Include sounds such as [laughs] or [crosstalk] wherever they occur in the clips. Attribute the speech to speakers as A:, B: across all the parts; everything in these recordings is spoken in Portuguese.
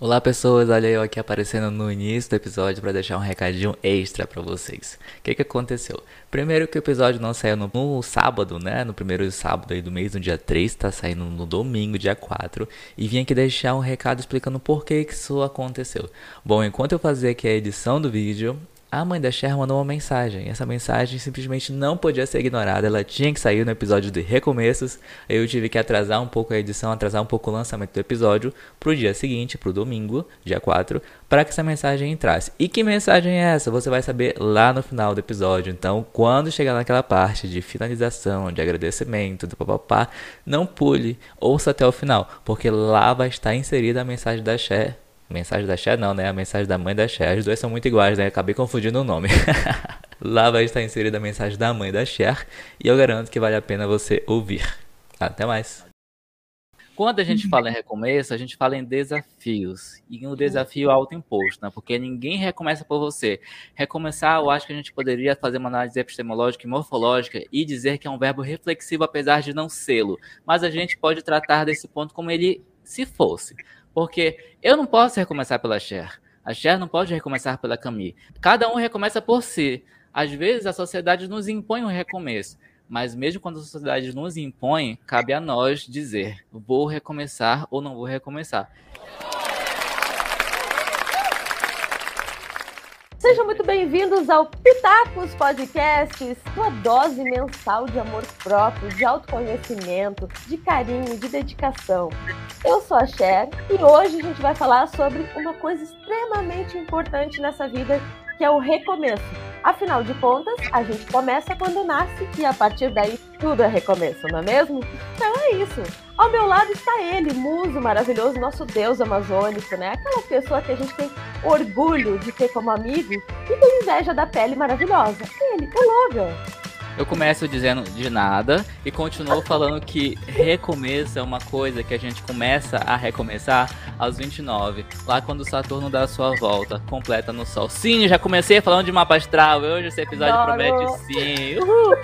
A: Olá pessoas, olha eu aqui aparecendo no início do episódio para deixar um recadinho extra para vocês. O que que aconteceu? Primeiro que o episódio não saiu no, no, sábado, né? No primeiro sábado aí do mês, no dia 3, tá saindo no domingo, dia 4. E vim aqui deixar um recado explicando por que, que isso aconteceu. Bom, enquanto eu fazia aqui a edição do vídeo, a mãe da Cher mandou uma mensagem. Essa mensagem simplesmente não podia ser ignorada. Ela tinha que sair no episódio de recomeços. Eu tive que atrasar um pouco a edição, atrasar um pouco o lançamento do episódio pro dia seguinte, pro domingo, dia 4, para que essa mensagem entrasse. E que mensagem é essa? Você vai saber lá no final do episódio. Então, quando chegar naquela parte de finalização, de agradecimento, do papapá, não pule, ouça até o final, porque lá vai estar inserida a mensagem da Cher Mensagem da Cher não, né? A mensagem da mãe da Cher. As duas são muito iguais, né? Acabei confundindo o nome. [laughs] Lá vai estar inserida a mensagem da mãe da Cher. E eu garanto que vale a pena você ouvir. Até mais. Quando a gente fala em recomeço, a gente fala em desafios. E um desafio autoimposto, né? Porque ninguém recomeça por você. Recomeçar, eu acho que a gente poderia fazer uma análise epistemológica e morfológica e dizer que é um verbo reflexivo, apesar de não sê-lo. Mas a gente pode tratar desse ponto como ele se fosse. Porque eu não posso recomeçar pela Cher. A Cher não pode recomeçar pela Camille. Cada um recomeça por si. Às vezes a sociedade nos impõe um recomeço. Mas mesmo quando a sociedade nos impõe, cabe a nós dizer: vou recomeçar ou não vou recomeçar.
B: Sejam muito bem-vindos ao Pitacos Podcasts, sua dose mensal de amor próprio, de autoconhecimento, de carinho, de dedicação. Eu sou a Cher e hoje a gente vai falar sobre uma coisa extremamente importante nessa vida, que é o recomeço. Afinal de contas, a gente começa quando nasce e a partir daí tudo é recomeço, não é mesmo? Então é isso. Ao meu lado está ele, muso maravilhoso, nosso deus amazônico, né? Aquela pessoa que a gente tem orgulho de ter como amigo e tem inveja da pele maravilhosa. Ele, o Logan.
A: Eu começo dizendo de nada e continuo falando que recomeço é uma coisa que a gente começa a recomeçar aos 29, lá quando o Saturno dá a sua volta completa no Sol. Sim, já comecei falando de mapa astral, hoje esse episódio Adoro. promete sim. Uhul.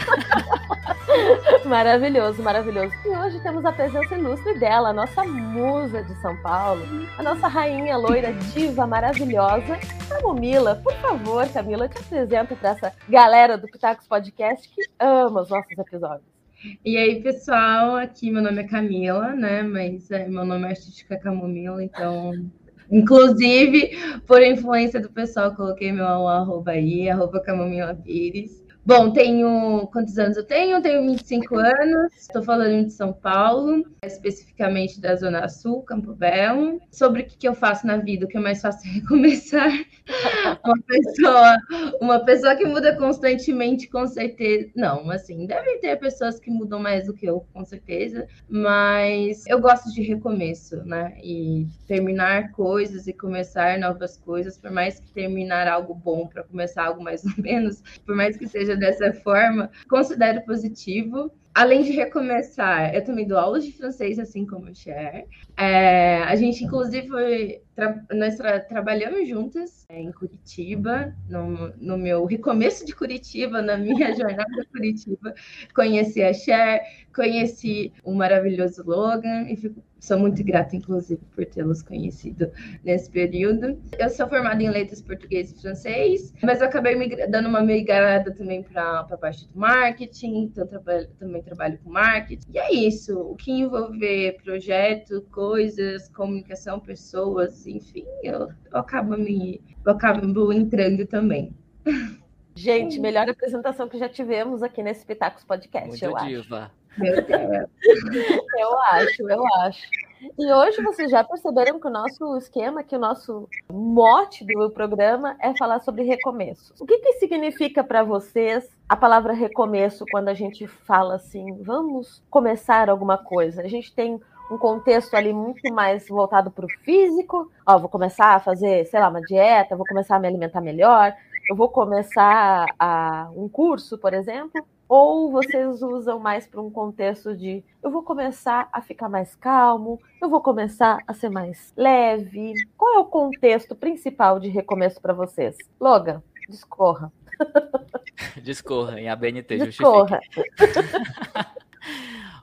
A: [laughs] [laughs]
B: maravilhoso, maravilhoso. E hoje temos a presença ilustre dela, a nossa musa de São Paulo, a nossa rainha loira, diva maravilhosa, Camila. Por favor, Camila, te apresenta para essa galera do Pitacos Podcast que ama os nossos episódios.
C: E aí, pessoal, aqui meu nome é Camila, né? Mas é, meu nome é artístico é Camomila, então. [laughs] Inclusive, por influência do pessoal, coloquei meu arroba aí, arroba Camomila Pires. Bom, tenho. Quantos anos eu tenho? Tenho 25 anos, estou falando de São Paulo, especificamente da Zona Sul, Campo Belo. Sobre o que eu faço na vida, o que é mais fácil é [laughs] recomeçar. uma pessoa, uma pessoa que muda constantemente, com certeza. Não, assim, devem ter pessoas que mudam mais do que eu, com certeza, mas eu gosto de recomeço, né? E terminar coisas e começar novas coisas, por mais que terminar algo bom para começar algo mais ou menos, por mais que seja seja dessa forma, considero positivo. Além de recomeçar, eu também dou aulas de francês, assim como o Cher. É, a gente, inclusive, tra nós tra trabalhamos juntas é, em Curitiba, no, no, meu recomeço de Curitiba, na minha [laughs] jornada Curitiba. Conheci a Cher, conheci o maravilhoso Logan e fico Sou muito grata, inclusive, por tê-los conhecido nesse período. Eu sou formada em letras português e francês, mas acabei dando uma migrada também para a parte do marketing, então trabalho, também trabalho com marketing. E é isso, o que envolver projeto, coisas, comunicação, pessoas, enfim, eu, eu acabo me eu acabo entrando também.
B: Gente, melhor apresentação que já tivemos aqui nesse Pitacos Podcast,
A: Muito
B: eu
A: diva.
B: acho. Meu Deus. [laughs] eu acho, eu acho. E hoje vocês já perceberam que o nosso esquema, que o nosso mote do programa é falar sobre recomeços. O que, que significa para vocês a palavra recomeço quando a gente fala assim, vamos começar alguma coisa? A gente tem um contexto ali muito mais voltado para o físico. Ó, vou começar a fazer, sei lá, uma dieta, vou começar a me alimentar melhor, eu vou começar a, um curso, por exemplo. Ou vocês usam mais para um contexto de eu vou começar a ficar mais calmo, eu vou começar a ser mais leve? Qual é o contexto principal de recomeço para vocês? Logan, discorra.
A: Discorra, em ABNT,
B: discorra. [laughs]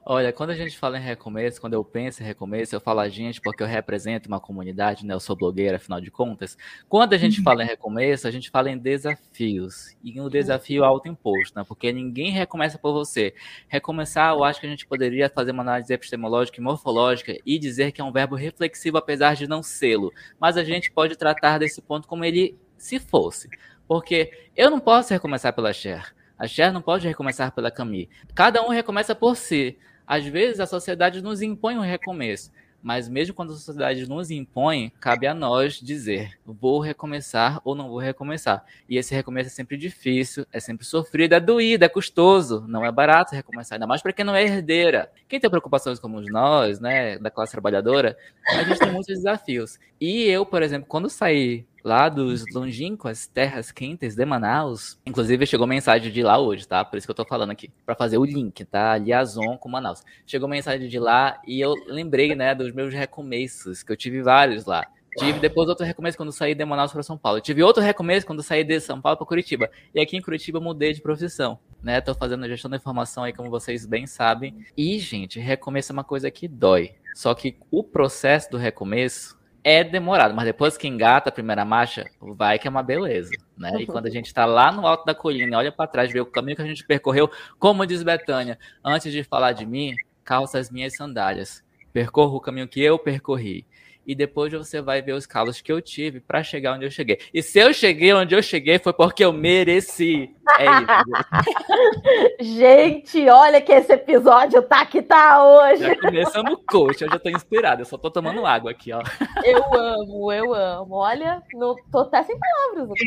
A: Olha, quando a gente fala em recomeço, quando eu penso em recomeço, eu falo a gente porque eu represento uma comunidade, né? Eu sou blogueira, afinal de contas. Quando a gente fala em recomeço, a gente fala em desafios. E um desafio autoimposto, né? Porque ninguém recomeça por você. Recomeçar, eu acho que a gente poderia fazer uma análise epistemológica e morfológica e dizer que é um verbo reflexivo, apesar de não sê-lo. Mas a gente pode tratar desse ponto como ele se fosse. Porque eu não posso recomeçar pela Cher. A Cher não pode recomeçar pela Camille. Cada um recomeça por si. Às vezes a sociedade nos impõe um recomeço, mas mesmo quando a sociedade nos impõe, cabe a nós dizer: vou recomeçar ou não vou recomeçar. E esse recomeço é sempre difícil, é sempre sofrido, é doído, é custoso, não é barato recomeçar, ainda mais para quem não é herdeira. Quem tem preocupações como nós, né, da classe trabalhadora, a gente tem muitos desafios. E eu, por exemplo, quando saí lá dos longínquas terras quentes de Manaus. Inclusive, chegou mensagem de lá hoje, tá? Por isso que eu tô falando aqui, para fazer o link, tá? Liaison com Manaus. Chegou mensagem de lá e eu lembrei, né, dos meus recomeços, que eu tive vários lá. Tive depois outro recomeço quando saí de Manaus para São Paulo. tive outro recomeço quando saí de São Paulo para Curitiba. E aqui em Curitiba mudei de profissão, né? Tô fazendo gestão da informação aí, como vocês bem sabem. E, gente, recomeço é uma coisa que dói. Só que o processo do recomeço é demorado, mas depois que engata a primeira marcha, vai que é uma beleza, né? E quando a gente está lá no alto da colina olha para trás, vê o caminho que a gente percorreu, como diz Betânia, antes de falar de mim, calça as minhas sandálias. Percorro o caminho que eu percorri e depois você vai ver os calos que eu tive para chegar onde eu cheguei. E se eu cheguei onde eu cheguei foi porque eu mereci. É
B: isso. [laughs] Gente, olha que esse episódio tá que tá hoje.
A: Já começamos coach, eu já tô inspirado, eu só tô tomando água aqui, ó.
B: Eu amo, eu amo. Olha, não, tô até sem palavras.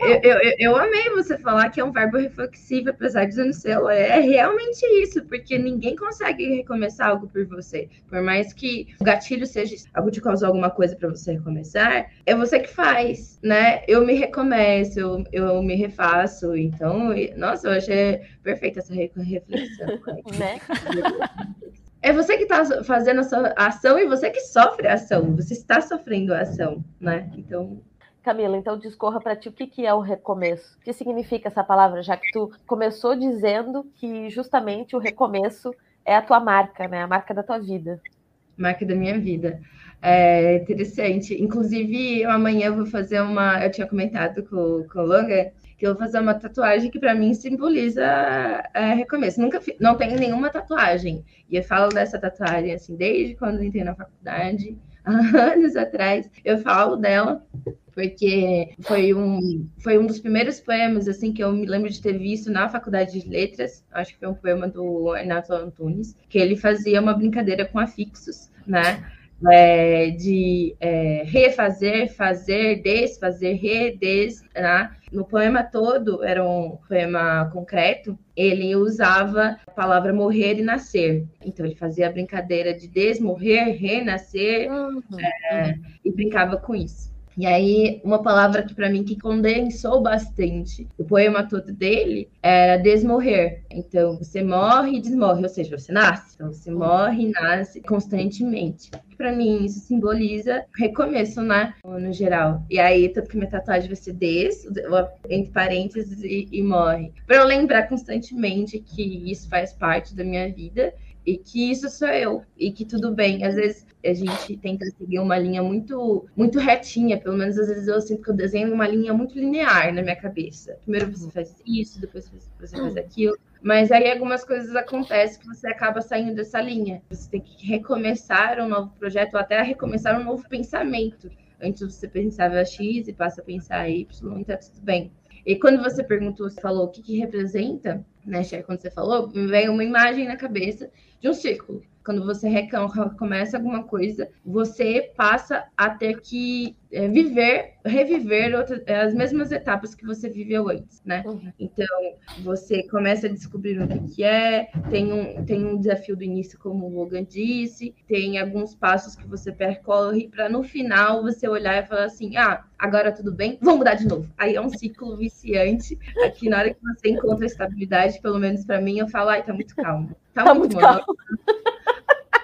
C: Eu, eu, eu, eu, amei você falar que é um verbo reflexivo, apesar de não ser. É realmente isso, porque ninguém consegue recomeçar algo por você. Por mais que o gatilho seja algo de causar alguma coisa para você recomeçar, é você que faz, né? Eu me recomeço, eu, eu me refaço. Então, nossa, eu achei perfeita essa reflexão. [laughs] né? [laughs] É você que está fazendo a sua ação e você que sofre a ação. Você está sofrendo a ação, né? Então,
B: Camila, então discorra para ti o que, que é o recomeço. O que significa essa palavra, já que tu começou dizendo que justamente o recomeço é a tua marca, né? A marca da tua vida.
C: Marca da minha vida. É interessante. Inclusive, eu amanhã vou fazer uma. Eu tinha comentado com, com o Logan que eu vou fazer uma tatuagem que para mim simboliza é, recomeço. Nunca não tenho nenhuma tatuagem. E eu falo dessa tatuagem assim desde quando entrei na faculdade, [laughs] anos atrás. Eu falo dela porque foi um, foi um dos primeiros poemas assim que eu me lembro de ter visto na faculdade de letras. Acho que foi um poema do Renato Antunes, que ele fazia uma brincadeira com afixos, né? É, de é, refazer, fazer, desfazer, redes, né? No poema todo, era um poema concreto, ele usava a palavra morrer e nascer. Então, ele fazia a brincadeira de desmorrer, renascer, uhum. é, e brincava com isso. E aí, uma palavra que para mim que condensou bastante o poema todo dele era desmorrer. Então, você morre e desmorre, ou seja, você nasce. Então, você morre e nasce constantemente. Para mim, isso simboliza recomeço, né? No geral. E aí, tanto que minha tatuagem vai ser des, entre parênteses, e, e morre. Para eu lembrar constantemente que isso faz parte da minha vida e que isso sou eu e que tudo bem. Às vezes a gente tenta seguir uma linha muito muito retinha, pelo menos às vezes eu sinto que eu desenho uma linha muito linear na minha cabeça. Primeiro você faz isso, depois você faz aquilo. Mas aí algumas coisas acontecem que você acaba saindo dessa linha. Você tem que recomeçar um novo projeto ou até recomeçar um novo pensamento. Antes você pensava X e passa a pensar Y, então tudo bem. E quando você perguntou, você falou o que, que representa, né, Cher, quando você falou, me veio uma imagem na cabeça de um círculo. Quando você recomeça alguma coisa, você passa a ter que é, viver, reviver outra, é, as mesmas etapas que você viveu antes, né? Uhum. Então, você começa a descobrir o que, que é, tem um, tem um desafio do início, como o Logan disse, tem alguns passos que você percorre para no final você olhar e falar assim: ah, agora tudo bem, vamos mudar de novo. Aí é um ciclo viciante. Aqui, na hora que você encontra estabilidade, pelo menos para mim, eu falo: ai, tá muito calmo. Tá, tá muito, muito calmo. [laughs]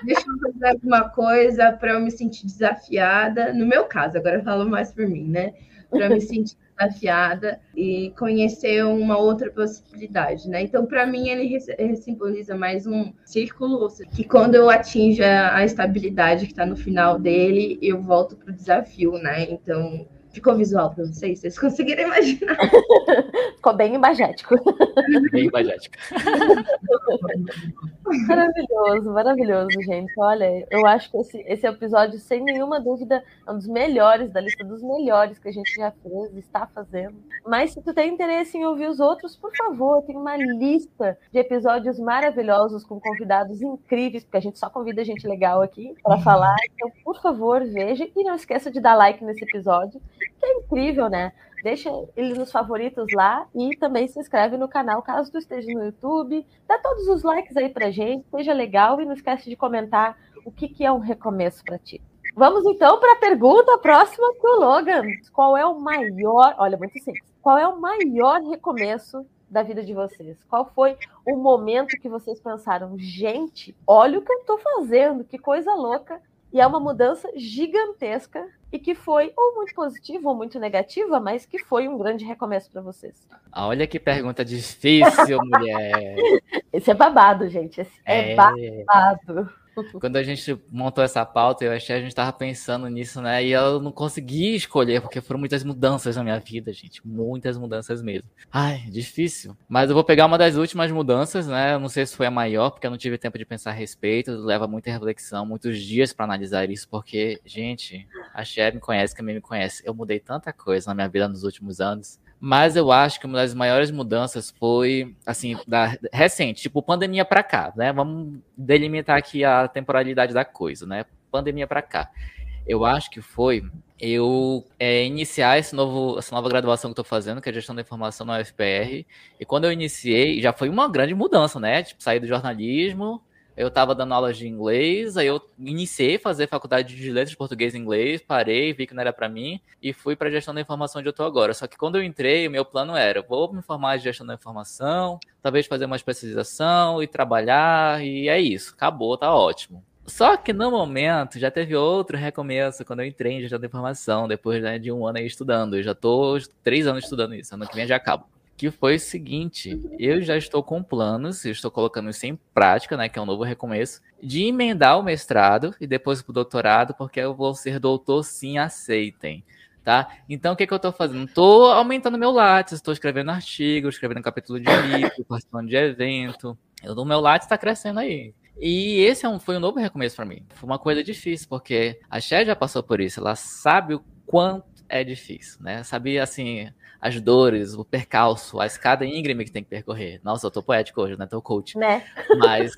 C: deixa eu fazer alguma coisa para eu me sentir desafiada. No meu caso, agora eu falo mais por mim, né? Para me sentir [laughs] desafiada e conhecer uma outra possibilidade, né? Então, para mim, ele, simboliza mais um círculo, que quando eu atinjo a estabilidade que está no final dele, eu volto para o desafio, né? Então, Ficou visual para vocês? Vocês conseguiram imaginar? [laughs]
B: Ficou bem imagético.
A: Bem imagético. [laughs]
B: maravilhoso, maravilhoso, gente. Olha, eu acho que esse, esse episódio, sem nenhuma dúvida, é um dos melhores, da lista dos melhores que a gente já fez, está fazendo. Mas se tu tem interesse em ouvir os outros, por favor, tem uma lista de episódios maravilhosos com convidados incríveis, porque a gente só convida gente legal aqui para falar. Então, por favor, veja e não esqueça de dar like nesse episódio que é incrível, né? Deixa ele nos favoritos lá e também se inscreve no canal caso tu esteja no YouTube. Dá todos os likes aí pra gente, seja legal e não esquece de comentar o que, que é um recomeço para ti. Vamos então para a pergunta próxima pro Logan. Qual é o maior, olha, muito simples. Qual é o maior recomeço da vida de vocês? Qual foi o momento que vocês pensaram, gente, olha o que eu estou fazendo, que coisa louca? E é uma mudança gigantesca e que foi ou muito positiva ou muito negativa, mas que foi um grande recomeço para vocês.
A: Ah, olha que pergunta difícil, mulher. [laughs]
B: Esse é babado, gente. Esse é, é babado. [laughs]
A: Quando a gente montou essa pauta, eu achei a gente estava pensando nisso, né? E eu não consegui escolher, porque foram muitas mudanças na minha vida, gente. Muitas mudanças mesmo. Ai, difícil. Mas eu vou pegar uma das últimas mudanças, né? Eu não sei se foi a maior, porque eu não tive tempo de pensar a respeito. Leva muita reflexão, muitos dias para analisar isso, porque, gente, a Cher me conhece, que a mim me conhece. Eu mudei tanta coisa na minha vida nos últimos anos. Mas eu acho que uma das maiores mudanças foi, assim, da, recente, tipo, pandemia para cá, né? Vamos delimitar aqui a temporalidade da coisa, né? Pandemia para cá. Eu acho que foi eu é, iniciar esse novo, essa nova graduação que eu tô fazendo, que é gestão da informação na UFPR. E quando eu iniciei, já foi uma grande mudança, né? Tipo, sair do jornalismo eu estava dando aulas de inglês, aí eu iniciei a fazer faculdade de letras português e inglês, parei, vi que não era para mim e fui para gestão da informação onde eu estou agora. Só que quando eu entrei, o meu plano era, vou me formar em gestão da informação, talvez fazer uma especialização e trabalhar e é isso, acabou, tá ótimo. Só que no momento já teve outro recomeço quando eu entrei em gestão da informação, depois né, de um ano aí estudando. Eu já estou três anos estudando isso, ano que vem já acabo que foi o seguinte: eu já estou com planos, estou colocando isso em prática, né, que é um novo recomeço, de emendar o mestrado e depois o doutorado, porque eu vou ser doutor sim, aceitem. Tá? Então, o que, que eu estou fazendo? Estou aumentando meu Lattes, estou escrevendo artigos, escrevendo capítulo de livro, [coughs] participando de evento. O meu Lattes está crescendo aí. E esse é um, foi um novo recomeço para mim. Foi uma coisa difícil, porque a Cher já passou por isso. Ela sabe o quanto é difícil, né? Sabia, assim, as dores, o percalço, a escada íngreme que tem que percorrer. Nossa, eu tô poético hoje, né? Tô coach.
B: Né?
A: Mas...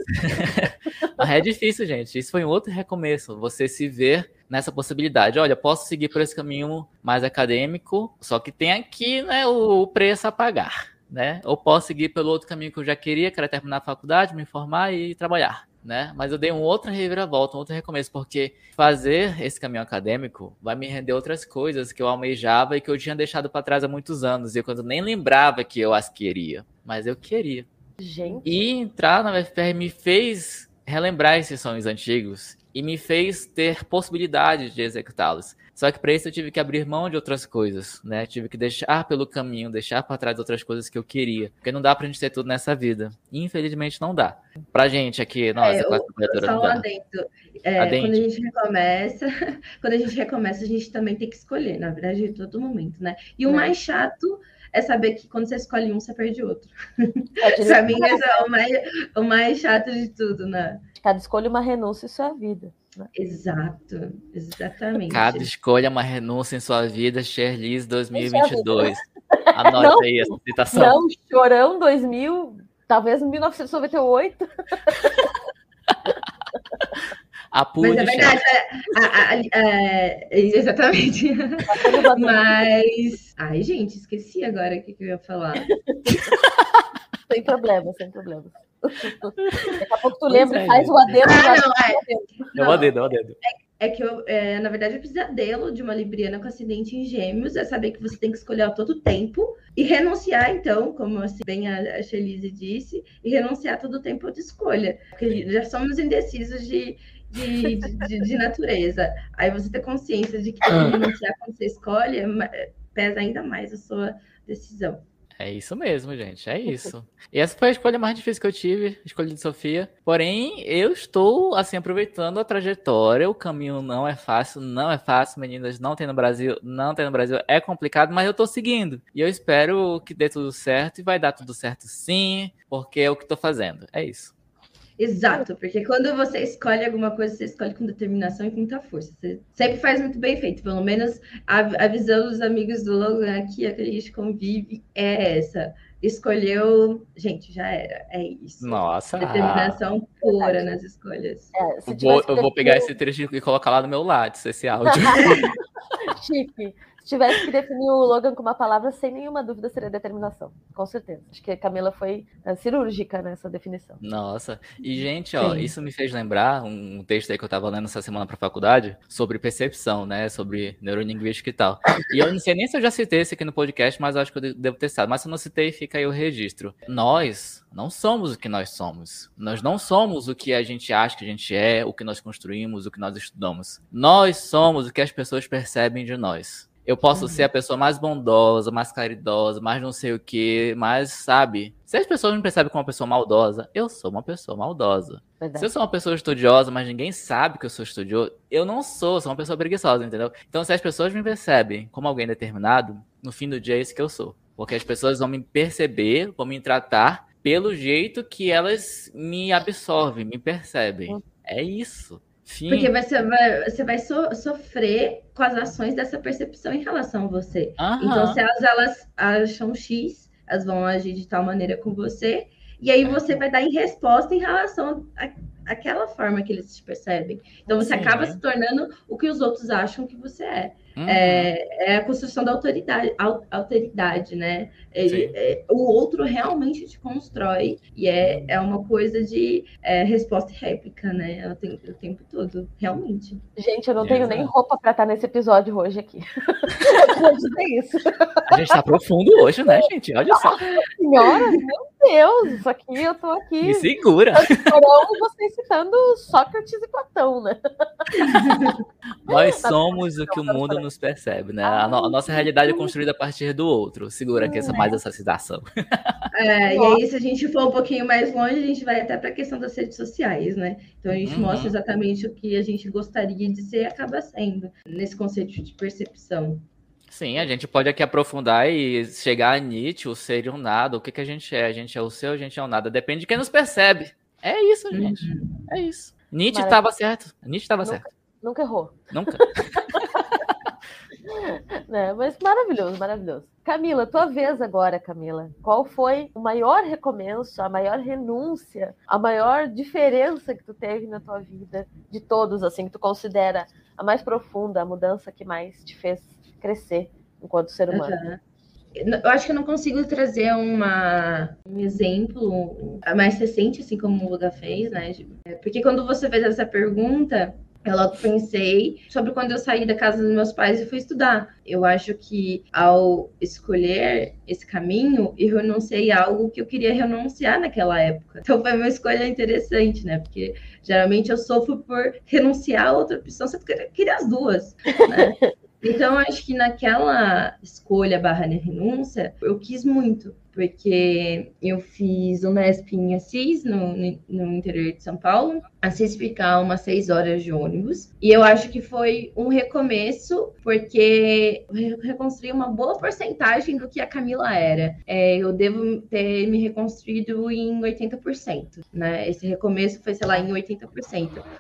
A: [laughs] Mas é difícil, gente. Isso foi um outro recomeço. Você se ver nessa possibilidade. Olha, posso seguir por esse caminho mais acadêmico, só que tem aqui, né, o preço a pagar, né? Ou posso seguir pelo outro caminho que eu já queria, que era terminar a faculdade, me formar e trabalhar né? Mas eu dei um outra reviravolta, um outro recomeço, porque fazer esse caminho acadêmico vai me render outras coisas que eu almejava e que eu tinha deixado para trás há muitos anos, e quando nem lembrava que eu as queria, mas eu queria.
B: Gente.
A: E entrar na UFPR me fez relembrar esses sonhos antigos e me fez ter possibilidade de executá-los. Só que para isso eu tive que abrir mão de outras coisas, né? Tive que deixar pelo caminho, deixar para trás outras coisas que eu queria. Porque não dá pra gente ter tudo nessa vida. Infelizmente não dá. Pra gente aqui, nossa, é, classe
C: trabalhadora. Só um adendo. É, quando a gente recomeça, [laughs] quando a gente recomeça, a gente também tem que escolher, na verdade, em todo momento, né? E o é. mais chato é saber que quando você escolhe um, você perde outro. É, [laughs] pra mim, esse é o mais, o mais chato de tudo, né?
B: Cada escolha uma renúncia, isso é a vida.
C: Né? Exato, exatamente.
A: Cada escolha é uma renúncia em sua vida, Sherliz 2022. Anote não, aí essa citação.
B: Não, Chorão 2000, talvez 1998.
A: Apure,
C: Mas é verdade, é, é, é, exatamente. Mas. Ai, gente, esqueci agora o que, que eu ia falar. [laughs]
B: sem problema, sem problema. Daqui a pouco tu lembra e faz o adendo. Ah, não,
A: é. É o adendo, é o adendo.
C: É, é que eu, é, na verdade, o pesadelo de uma libriana com acidente em gêmeos é saber que você tem que escolher a todo tempo e renunciar, então, como assim, bem a, a Shelise disse, e renunciar todo o tempo de escolha. Porque já somos indecisos de de, de, de, natureza. Aí você ter consciência de que renunciar quando você escolhe é pesa ainda mais a sua decisão.
A: É isso mesmo, gente. É isso. E essa foi a escolha mais difícil que eu tive, escolha de Sofia. Porém, eu estou, assim, aproveitando a trajetória. O caminho não é fácil, não é fácil, meninas. Não tem no Brasil, não tem no Brasil. É complicado, mas eu estou seguindo. E eu espero que dê tudo certo. E vai dar tudo certo sim, porque é o que estou fazendo. É isso.
C: Exato, porque quando você escolhe alguma coisa, você escolhe com determinação e com muita força. Você sempre faz muito bem feito. Pelo menos a, a visão dos amigos do Logan aqui, a que a gente convive, é essa. Escolheu, gente, já era. É isso.
A: Nossa.
C: Determinação pura nas escolhas.
A: É, eu, vou, eu vou pegar esse trecho e colocar lá no meu lado, esse áudio. [laughs] [laughs]
B: Chique tivesse que definir o Logan com uma palavra, sem nenhuma dúvida seria determinação. Com certeza. Acho que a Camila foi é, cirúrgica nessa definição.
A: Nossa. E, gente, ó, Sim. isso me fez lembrar um texto aí que eu tava lendo essa semana pra faculdade sobre percepção, né? Sobre neurolinguística e tal. E eu não sei nem se eu já citei esse aqui no podcast, mas acho que eu devo ter citado. Mas se eu não citei, fica aí o registro. Nós não somos o que nós somos. Nós não somos o que a gente acha que a gente é, o que nós construímos, o que nós estudamos. Nós somos o que as pessoas percebem de nós. Eu posso uhum. ser a pessoa mais bondosa, mais caridosa, mais não sei o que, mas sabe? Se as pessoas me percebem como uma pessoa maldosa, eu sou uma pessoa maldosa. Verdade. Se eu sou uma pessoa estudiosa, mas ninguém sabe que eu sou estudioso, eu não sou, sou uma pessoa preguiçosa, entendeu? Então, se as pessoas me percebem como alguém determinado, no fim do dia é isso que eu sou. Porque as pessoas vão me perceber, vão me tratar pelo jeito que elas me absorvem, me percebem. Uhum. É isso.
C: Sim. Porque você vai, você vai so, sofrer com as ações dessa percepção em relação a você. Aham. Então, se elas, elas acham X, elas vão agir de tal maneira com você, e aí você vai dar em resposta em relação àquela forma que eles te percebem. Então, você Sim, acaba é. se tornando o que os outros acham que você é. Uhum. É, é, a construção da autoridade, alteridade, né? Ele, é, o outro realmente te constrói e é, é uma coisa de é, resposta e réplica, né? O tempo, o tempo todo, realmente.
B: Gente, eu não tenho nem roupa para estar nesse episódio hoje aqui. [laughs]
A: é isso. A gente tá profundo hoje, né, gente? Olha só.
B: Senhora, meu Deus, isso aqui eu tô aqui.
A: Me segura.
B: Esperando vocês citando Sócrates e Platão, né? [laughs]
A: Nós somos o que o mundo nos percebe, né? A, no, a, nossa realidade é construída a partir do outro. Segura aqui essa, mais essa citação.
C: É, e aí, se a gente for um pouquinho mais longe, a gente vai até para a questão das redes sociais, né? Então, a gente uhum. mostra exatamente o que a gente gostaria de ser e acaba sendo, nesse conceito de percepção.
A: Sim, a gente pode aqui aprofundar e chegar a Nietzsche, o ser e o nada. O que, que a gente é? A gente é o seu, a gente é o nada. Depende de quem nos percebe. É isso, gente. Uhum. É isso. Nietzsche estava certo. Nietzsche estava certo.
B: Nunca errou.
A: Nunca. [laughs]
B: é, mas maravilhoso, maravilhoso. Camila, tua vez agora, Camila. Qual foi o maior recomeço, a maior renúncia, a maior diferença que tu teve na tua vida, de todos, assim, que tu considera a mais profunda, a mudança que mais te fez crescer enquanto ser humano? Uhum.
C: Eu acho que eu não consigo trazer uma, um exemplo mais recente, assim como o Luga fez, né? Porque quando você fez essa pergunta, eu logo pensei sobre quando eu saí da casa dos meus pais e fui estudar. Eu acho que ao escolher esse caminho, eu renunciei a algo que eu queria renunciar naquela época. Então foi uma escolha interessante, né? Porque geralmente eu sofro por renunciar a outra opção, você queria as duas, né? [laughs] Então, acho que naquela escolha barra renúncia, eu quis muito porque eu fiz o Nesp em Assis, no, no interior de São Paulo. Assis ficar umas seis horas de ônibus. E eu acho que foi um recomeço, porque eu reconstruí uma boa porcentagem do que a Camila era. É, eu devo ter me reconstruído em 80%, né? Esse recomeço foi, sei lá, em 80%.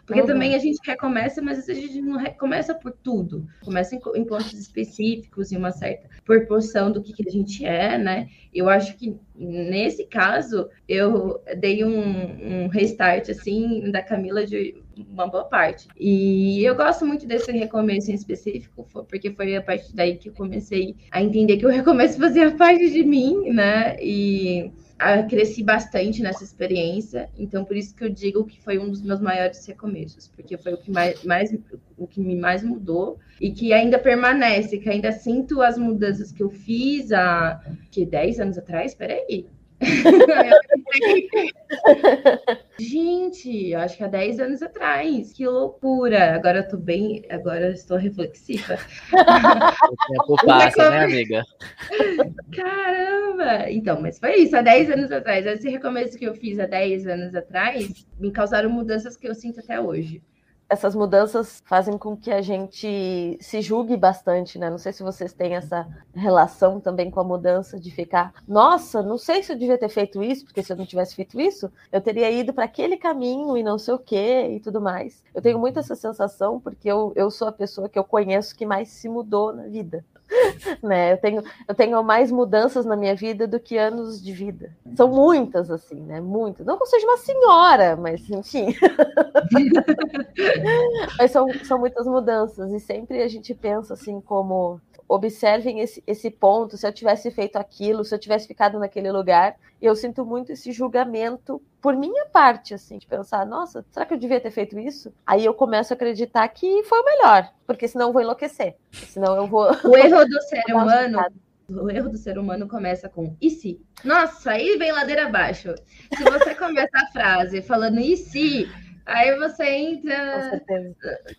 C: Porque uhum. também a gente recomeça, mas às vezes a gente não recomeça por tudo. Começa em, em pontos específicos, em uma certa proporção do que, que a gente é, né? Eu acho que nesse caso eu dei um, um, restart assim da Camila de uma boa parte. E eu gosto muito desse recomeço em específico, porque foi a partir daí que eu comecei a entender que o recomeço fazia [laughs] parte de mim, né? E cresci bastante nessa experiência, então por isso que eu digo que foi um dos meus maiores recomeços, porque foi o que mais, mais o que me mais mudou e que ainda permanece, que ainda sinto as mudanças que eu fiz há que 10 anos atrás, peraí, [laughs] Gente, eu acho que há 10 anos atrás. Que loucura. Agora eu tô bem. Agora eu estou reflexiva.
A: O tempo passa, né, amiga?
C: Caramba! Então, mas foi isso, há 10 anos atrás. Esse recomeço que eu fiz há 10 anos atrás me causaram mudanças que eu sinto até hoje
B: essas mudanças fazem com que a gente se julgue bastante, né? Não sei se vocês têm essa relação também com a mudança de ficar, nossa, não sei se eu devia ter feito isso, porque se eu não tivesse feito isso, eu teria ido para aquele caminho e não sei o quê e tudo mais. Eu tenho muito essa sensação porque eu, eu sou a pessoa que eu conheço que mais se mudou na vida. [laughs] né? Eu tenho, eu tenho mais mudanças na minha vida do que anos de vida. São muitas, assim, né? Muitas. Não que eu seja uma senhora, mas enfim. [laughs] [laughs] mas são, são muitas mudanças. E sempre a gente pensa assim como observem esse, esse ponto, se eu tivesse feito aquilo, se eu tivesse ficado naquele lugar. Eu sinto muito esse julgamento por minha parte, assim, de pensar, nossa, será que eu devia ter feito isso? Aí eu começo a acreditar que foi o melhor, porque senão eu vou enlouquecer. Senão eu vou.
C: O erro do [laughs] ser humano. O erro do ser humano começa com e se? Nossa, aí vem ladeira abaixo. Se você começa a frase falando e se, Aí você entra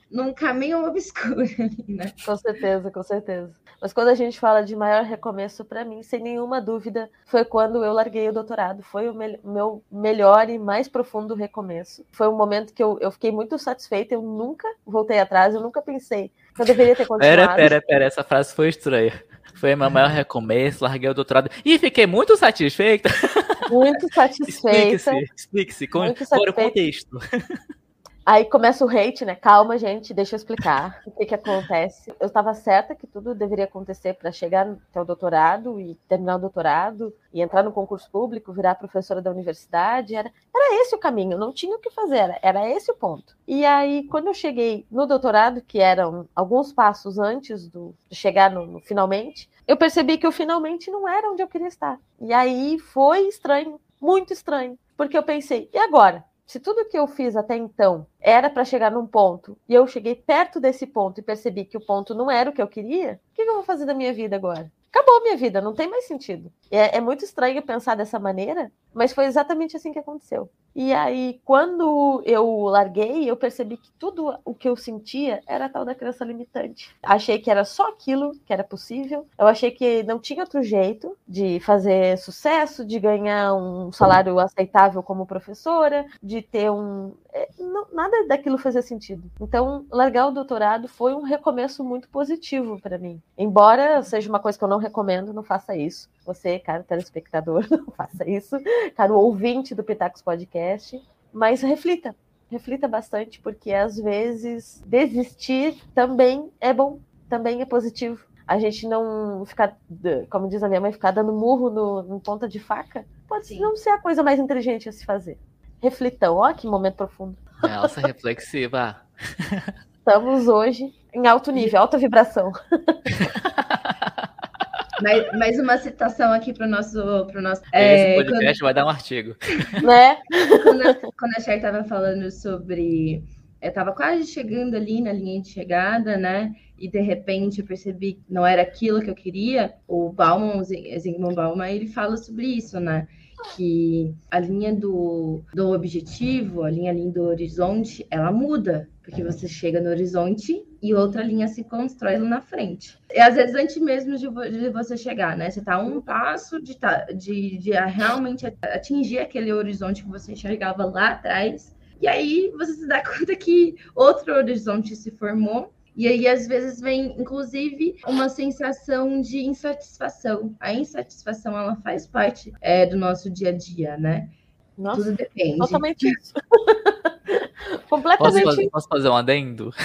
C: num caminho obscuro ali, né?
B: Com certeza, com certeza. Mas quando a gente fala de maior recomeço, para mim, sem nenhuma dúvida, foi quando eu larguei o doutorado. Foi o me meu melhor e mais profundo recomeço. Foi um momento que eu, eu fiquei muito satisfeita. Eu nunca voltei atrás, eu nunca pensei que eu deveria ter continuado.
A: Pera, pera, pera, essa frase foi estranha. Foi meu maior recomeço, larguei o doutorado e fiquei muito satisfeita. [laughs]
B: Muito satisfeita.
A: Explique-se, explique-se, com, o contexto.
B: Aí começa o hate, né? Calma, gente, deixa eu explicar o que, que acontece. Eu estava certa que tudo deveria acontecer para chegar até o doutorado e terminar o doutorado e entrar no concurso público, virar professora da universidade. Era, era esse o caminho, não tinha o que fazer, era, era esse o ponto. E aí, quando eu cheguei no doutorado, que eram alguns passos antes do, de chegar no, no finalmente, eu percebi que o finalmente não era onde eu queria estar. E aí foi estranho, muito estranho, porque eu pensei, e agora? Se tudo que eu fiz até então era para chegar num ponto e eu cheguei perto desse ponto e percebi que o ponto não era o que eu queria, o que eu vou fazer da minha vida agora? Acabou a minha vida, não tem mais sentido. É, é muito estranho pensar dessa maneira, mas foi exatamente assim que aconteceu. E aí, quando eu larguei, eu percebi que tudo o que eu sentia era tal da crença limitante. Achei que era só aquilo que era possível. Eu achei que não tinha outro jeito de fazer sucesso, de ganhar um salário aceitável como professora, de ter um. É, não, nada daquilo fazia sentido. Então, largar o doutorado foi um recomeço muito positivo para mim. Embora seja uma coisa que eu não recomendo, não faça isso. Você, cara telespectador, [laughs] não faça isso. Cara ouvinte do Pitacos Podcast. Mas reflita, reflita bastante, porque às vezes desistir também é bom, também é positivo. A gente não ficar, como diz a minha mãe, ficar dando murro no, no ponta de faca pode Sim. não ser a coisa mais inteligente a se fazer. Reflitão, ó, que momento profundo.
A: Elsa reflexiva. [laughs]
B: Estamos hoje em alto nível, alta vibração. [laughs]
C: Mais, mais uma citação aqui para o nosso. Pro nosso
A: é, Esse podcast quando, vai dar um artigo.
B: Né?
C: Quando, a, quando a Cher estava falando sobre. Eu estava quase chegando ali na linha de chegada, né? E de repente eu percebi que não era aquilo que eu queria. O Bauman, o Zygmunt Bauman, ele fala sobre isso, né? Que a linha do, do objetivo, a linha ali do horizonte, ela muda, porque você chega no horizonte e outra linha se constrói lá na frente. E às vezes antes mesmo de, de você chegar, né? Você está um passo de, tá, de, de realmente atingir aquele horizonte que você enxergava lá atrás. E aí você se dá [laughs] conta que outro horizonte se formou e aí, às vezes, vem, inclusive, uma sensação de insatisfação. A insatisfação, ela faz parte é, do nosso dia a dia, né?
B: Nossa, Tudo depende. Totalmente [laughs] isso. [laughs] Completamente.
A: Posso fazer, posso fazer um adendo? [laughs]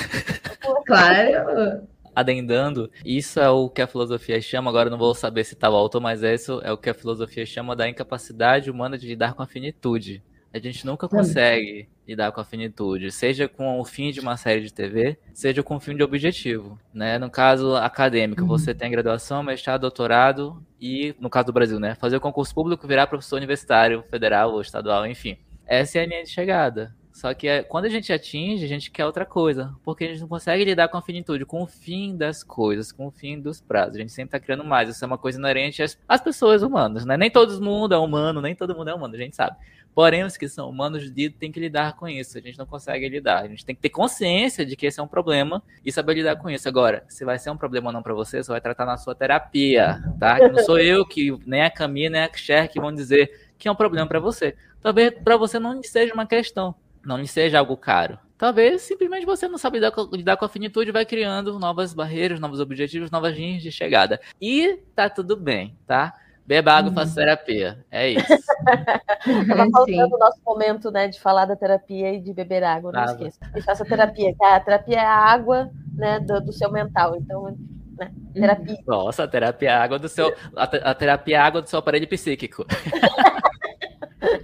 C: Claro.
A: Adendando, isso é o que a filosofia chama, agora não vou saber se tá alto, mas isso é o que a filosofia chama da incapacidade humana de lidar com a finitude. A gente nunca consegue lidar com a finitude, seja com o fim de uma série de TV, seja com o fim de objetivo, né? No caso acadêmico, uhum. você tem graduação, mestrado, doutorado e, no caso do Brasil, né? Fazer o concurso público, virar professor universitário, federal ou estadual, enfim. Essa é a linha de chegada Só que é, quando a gente atinge, a gente quer outra coisa. Porque a gente não consegue lidar com a finitude, com o fim das coisas, com o fim dos prazos. A gente sempre tá criando mais. Isso é uma coisa inerente às, às pessoas humanas, né? Nem todo mundo é humano, nem todo mundo é humano, a gente sabe. Porém, os que são humanos têm que lidar com isso. A gente não consegue lidar. A gente tem que ter consciência de que esse é um problema e saber lidar com isso. Agora, se vai ser um problema ou não para você, você vai tratar na sua terapia, tá? Que não sou eu que nem a Camila nem a Cher que vão dizer que é um problema para você. Talvez para você não seja uma questão não seja algo caro. Talvez simplesmente você não sabe lidar com, lidar com a finitude vai criando novas barreiras, novos objetivos, novas linhas de chegada. E tá tudo bem, tá? Beba água e faça uhum. terapia. É isso. [laughs]
B: Tava faltando o nosso momento, né, de falar da terapia e de beber água, não ah, esqueça. E faça terapia? A terapia é a água, né, do, do seu mental. Então, né, terapia.
A: Nossa, a terapia é a água do seu. A, a terapia é a água do seu aparelho psíquico. [laughs]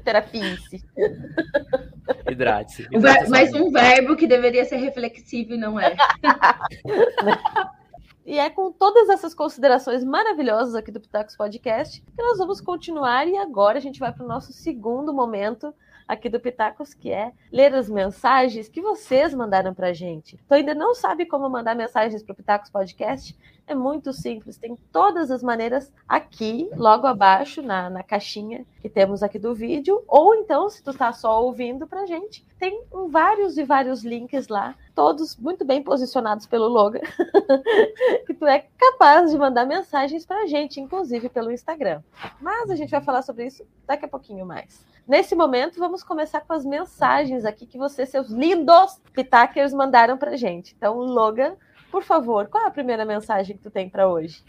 B: Terapia-se.
A: Hidrate-se.
C: Mas um verbo que deveria ser reflexivo e não é. [laughs]
B: E é com todas essas considerações maravilhosas aqui do Pitacos Podcast que nós vamos continuar. E agora a gente vai para o nosso segundo momento aqui do Pitacos, que é ler as mensagens que vocês mandaram para a gente. Então, ainda não sabe como mandar mensagens para o Pitacos Podcast? É muito simples, tem todas as maneiras aqui, logo abaixo, na, na caixinha que temos aqui do vídeo, ou então, se tu está só ouvindo para gente, tem vários e vários links lá, todos muito bem posicionados pelo Logan, [laughs] que tu é capaz de mandar mensagens para a gente, inclusive pelo Instagram. Mas a gente vai falar sobre isso daqui a pouquinho mais. Nesse momento, vamos começar com as mensagens aqui que vocês, seus lindos pitakers, mandaram para gente. Então, Logan, por favor, qual é a primeira mensagem que tu tem para hoje?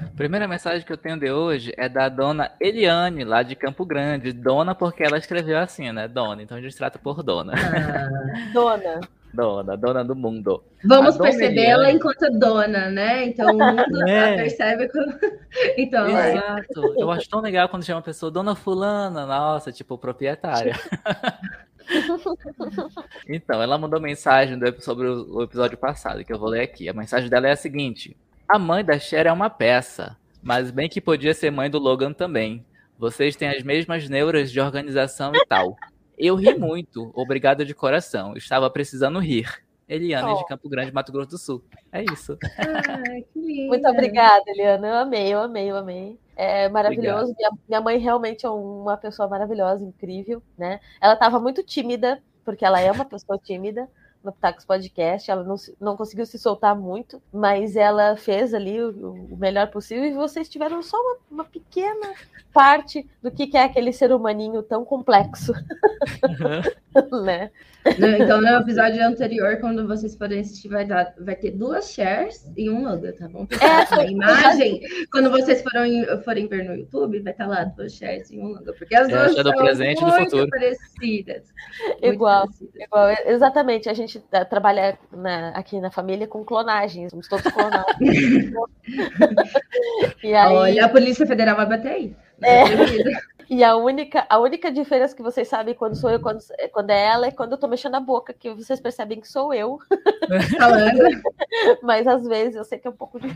A: A primeira mensagem que eu tenho de hoje é da dona Eliane, lá de Campo Grande. Dona, porque ela escreveu assim, né? Dona. Então a gente trata por dona.
B: Ah, [laughs] dona.
A: Dona, dona do mundo.
C: Vamos percebê-la enquanto dona, né? Então o mundo [laughs] é. percebe quando. [laughs]
A: então, Exato. É. Eu acho tão legal quando chama a pessoa dona fulana, nossa, tipo proprietária. [laughs] então, ela mandou mensagem sobre o episódio passado, que eu vou ler aqui. A mensagem dela é a seguinte: A mãe da Cher é uma peça, mas bem que podia ser mãe do Logan também. Vocês têm as mesmas neuras de organização e tal. Eu ri muito, obrigado de coração. Estava precisando rir. Eliana oh. de Campo Grande, Mato Grosso do Sul. É isso.
B: Ah, muito obrigada, Eliana. Eu amei, eu amei, eu amei. É maravilhoso. Minha, minha, mãe realmente é uma pessoa maravilhosa, incrível, né? Ela estava muito tímida, porque ela é uma pessoa tímida no Pitacos Podcast. Ela não, não conseguiu se soltar muito, mas ela fez ali o, o melhor possível e vocês tiveram só uma, uma pequena parte do que, que é aquele ser humaninho tão complexo. Uhum. [laughs] né?
C: Então, no episódio anterior, quando vocês forem assistir, vai, dar, vai ter duas shares e um logo, tá bom? É, [laughs] a imagem, quando vocês forem, forem ver no YouTube, vai estar lá duas shares e um logo, porque as é, duas são
A: presente
C: muito
A: futuro.
C: parecidas.
B: Igual, parecidas. igual, exatamente. A gente tá, trabalha na, aqui na família com clonagens, somos todos clonados. [laughs]
C: aí... Olha, a Polícia Federal vai bater aí.
B: É. E a única, a única diferença que vocês sabem quando sou eu, quando, quando é ela, é quando eu tô mexendo a boca, que vocês percebem que sou eu falando. [laughs] Mas às vezes eu sei que é um pouco de.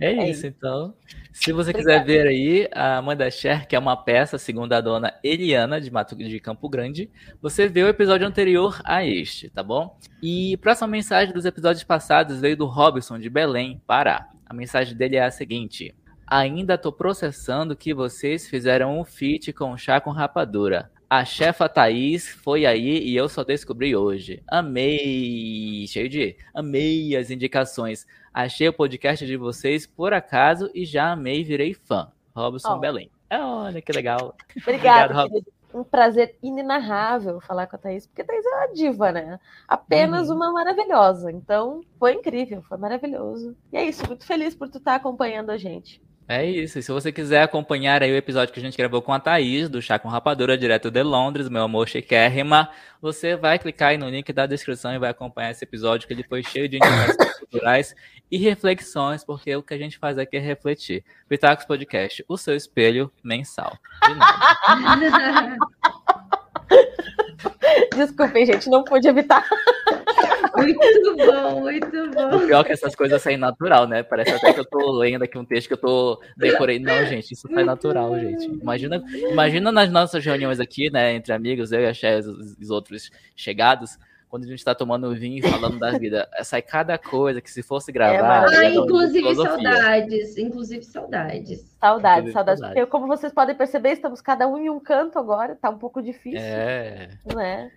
A: É, é isso, então. Se você Obrigada. quiser ver aí a mãe da Cher, que é uma peça, segundo a dona Eliana, de, Mato, de Campo Grande, você vê o episódio anterior a este, tá bom? E próxima mensagem dos episódios passados veio do Robson, de Belém, Pará. A mensagem dele é a seguinte. Ainda tô processando que vocês fizeram um feat com chá com rapadura. A chefa Thaís foi aí e eu só descobri hoje. Amei! Cheio de. Amei as indicações. Achei o podcast de vocês por acaso e já amei virei fã. Robson oh. Belém. Olha que legal.
B: Obrigado, Obrigado um prazer inenarrável falar com a Thaís, porque a Thaís é uma diva, né? Apenas uhum. uma maravilhosa. Então, foi incrível, foi maravilhoso. E é isso, muito feliz por tu estar acompanhando a gente.
A: É isso. E se você quiser acompanhar aí o episódio que a gente gravou com a Thaís, do Chá com Rapadura, direto de Londres, meu amor chiquérrima, você vai clicar aí no link da descrição e vai acompanhar esse episódio, que ele foi cheio de informações [laughs] culturais e reflexões, porque o que a gente faz aqui é refletir. Pitacos Podcast, o seu espelho mensal. De nada. [laughs] [laughs]
B: Desculpem, gente, não pude evitar.
C: Muito bom, muito bom.
A: O pior é que essas coisas saem natural, né? Parece até que eu tô lendo aqui um texto que eu tô decorei. Não, gente, isso sai natural, gente. Imagina, imagina nas nossas reuniões aqui, né, entre amigos, eu e a Ché, os, os outros chegados, quando a gente tá tomando vinho e falando da vida, sai cada coisa que se fosse gravar.
C: É, ah, inclusive saudades, inclusive saudades.
B: Saudades, saudades. Porque, como vocês podem perceber, estamos cada um em um canto agora, tá um pouco difícil.
A: É.
B: Né?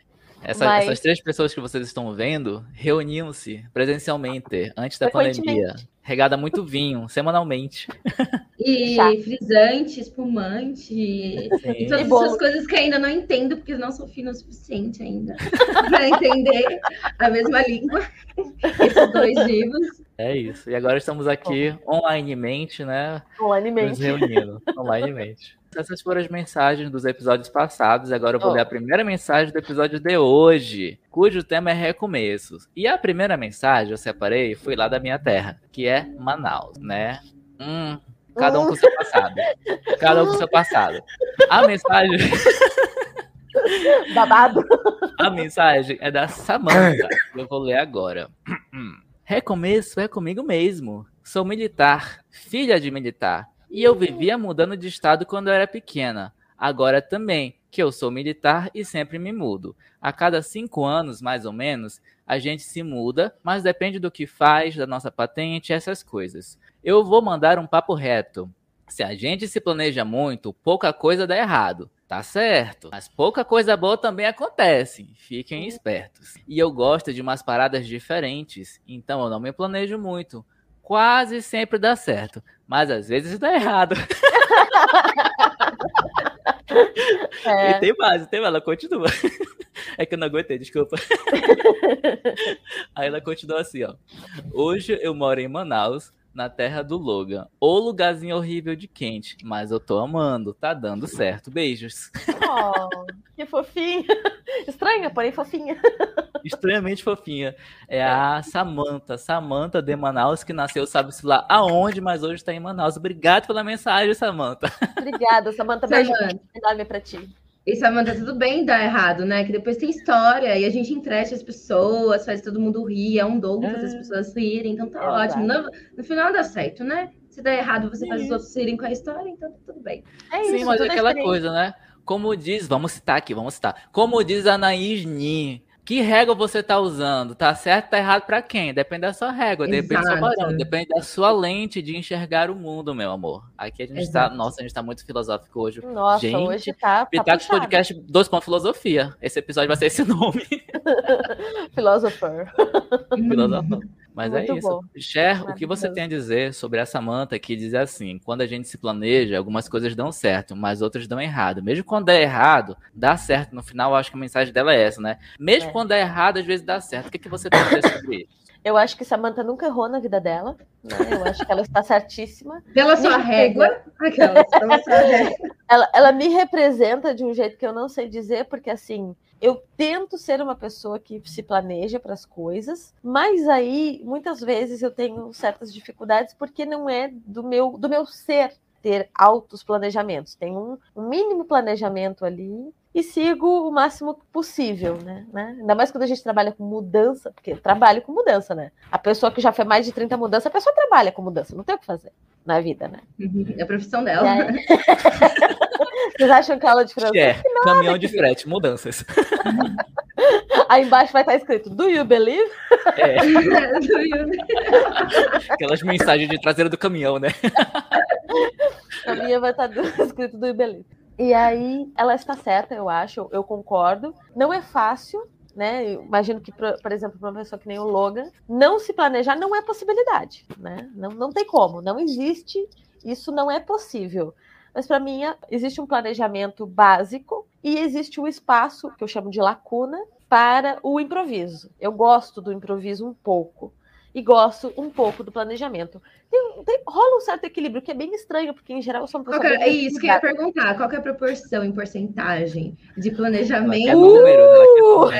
A: Essa, Mas... Essas três pessoas que vocês estão vendo reuniam-se presencialmente antes da pandemia. Regada muito vinho, semanalmente. [laughs]
C: E frisante, espumante. Sim. E todas essas coisas que ainda não entendo, porque não sou fino o suficiente ainda [laughs] para entender a mesma língua. [laughs] Esses dois livros.
A: É isso. E agora estamos aqui onlinemente, né?
B: Onlinemente.
A: Nos reunindo. Onlinemente. Essas foram as mensagens dos episódios passados. Agora eu vou oh. ler a primeira mensagem do episódio de hoje, cujo tema é recomeços. E a primeira mensagem eu separei foi lá da minha terra, que é Manaus, né? Hum, cada um com seu passado. Cada um com seu passado. A mensagem. [laughs]
B: Babado.
A: A mensagem é da Samantha. Eu vou ler agora. [clears throat] Recomeço é comigo mesmo. Sou militar, filha de militar e eu vivia mudando de estado quando eu era pequena. Agora também, que eu sou militar e sempre me mudo. A cada cinco anos, mais ou menos, a gente se muda, mas depende do que faz, da nossa patente, essas coisas. Eu vou mandar um papo reto. Se a gente se planeja muito, pouca coisa dá errado. Tá certo. Mas pouca coisa boa também acontece. Fiquem espertos. E eu gosto de umas paradas diferentes, então eu não me planejo muito quase sempre dá certo, mas às vezes dá errado. [laughs] É. E tem mais, tem mais, ela continua. É que eu não aguentei, desculpa. [laughs] Aí ela continua assim, ó. Hoje eu moro em Manaus, na terra do Logan. O lugarzinho horrível de quente, mas eu tô amando, tá dando certo. Beijos.
B: Oh, que fofinha. [laughs] Estranha, porém fofinha.
A: Extremamente fofinha. É a Samanta, Samanta de Manaus, que nasceu, sabe-se lá aonde, mas hoje tá em Manaus. Obrigado pela mensagem, Samanta.
B: Obrigada, Samanta. Beijo enorme pra ti.
C: E Samanta, tudo bem dar errado, né? Que depois tem história e a gente entrete as pessoas, faz todo mundo rir, é um dom fazer as é. pessoas rirem, então tá é ótimo. No, no, final dá certo, né? Se der errado, você faz os outros rirem com a história, então tá tudo bem.
A: É isso, Sim, mas é aquela coisa, né? Como diz, vamos citar aqui, vamos citar. Como diz a Anaís Nin, que régua você tá usando? Tá certo, tá errado para quem? Depende da sua régua, Exato. depende do seu depende da sua lente de enxergar o mundo, meu amor. Aqui a gente tá, Exato. tá, nossa, a gente tá muito filosófico hoje.
B: Nossa,
A: gente,
B: hoje tá, tá
A: Pitacos Podcast 2. Filosofia. Esse episódio vai ser esse nome. [laughs]
B: Philosopher.
A: Philosopher. [laughs] Mas é Muito é isso. Cher, o que você tem a dizer sobre essa manta que diz assim: quando a gente se planeja, algumas coisas dão certo, mas outras dão errado. Mesmo quando der errado, dá certo. No final, eu acho que a mensagem dela é essa, né? Mesmo é. quando der errado, às vezes dá certo. O que, que você tem a dizer sobre isso?
B: Eu acho que Samantha nunca errou na vida dela. Né? Eu acho que ela está certíssima.
C: Pela sua régua. Aquela, pela sua
B: régua. [laughs] Ela, ela me representa de um jeito que eu não sei dizer, porque assim, eu tento ser uma pessoa que se planeja para as coisas, mas aí muitas vezes eu tenho certas dificuldades porque não é do meu do meu ser ter altos planejamentos. Tem um, um mínimo planejamento ali e sigo o máximo possível, né? né? Ainda mais quando a gente trabalha com mudança, porque trabalho com mudança, né? A pessoa que já fez mais de 30 mudanças, a pessoa trabalha com mudança, não tem o que fazer na vida, né?
C: Uhum, é a profissão dela. [laughs]
B: Vocês acham que a aula de francês?
A: É, caminhão de frete, mudanças. [laughs]
B: Aí embaixo vai estar escrito Do you believe? É. [laughs]
A: Do you believe? Aquelas mensagens de traseira do caminhão, né?
B: A minha vai estar escrito Do you believe? E aí ela está certa, eu acho, eu concordo. Não é fácil, né? Eu imagino que, por exemplo, para uma pessoa que nem o Logan, não se planejar não é possibilidade, né? Não, não tem como, não existe, isso não é possível. Mas para mim existe um planejamento básico e existe um espaço que eu chamo de lacuna para o improviso. Eu gosto do improviso um pouco e gosto um pouco do planejamento. Tem, tem, rola um certo equilíbrio que é bem estranho, porque em geral eu sou uma pessoa.
C: É, é isso que eu ia perguntar: qual é a proporção em porcentagem de planejamento?
A: Uh! [laughs]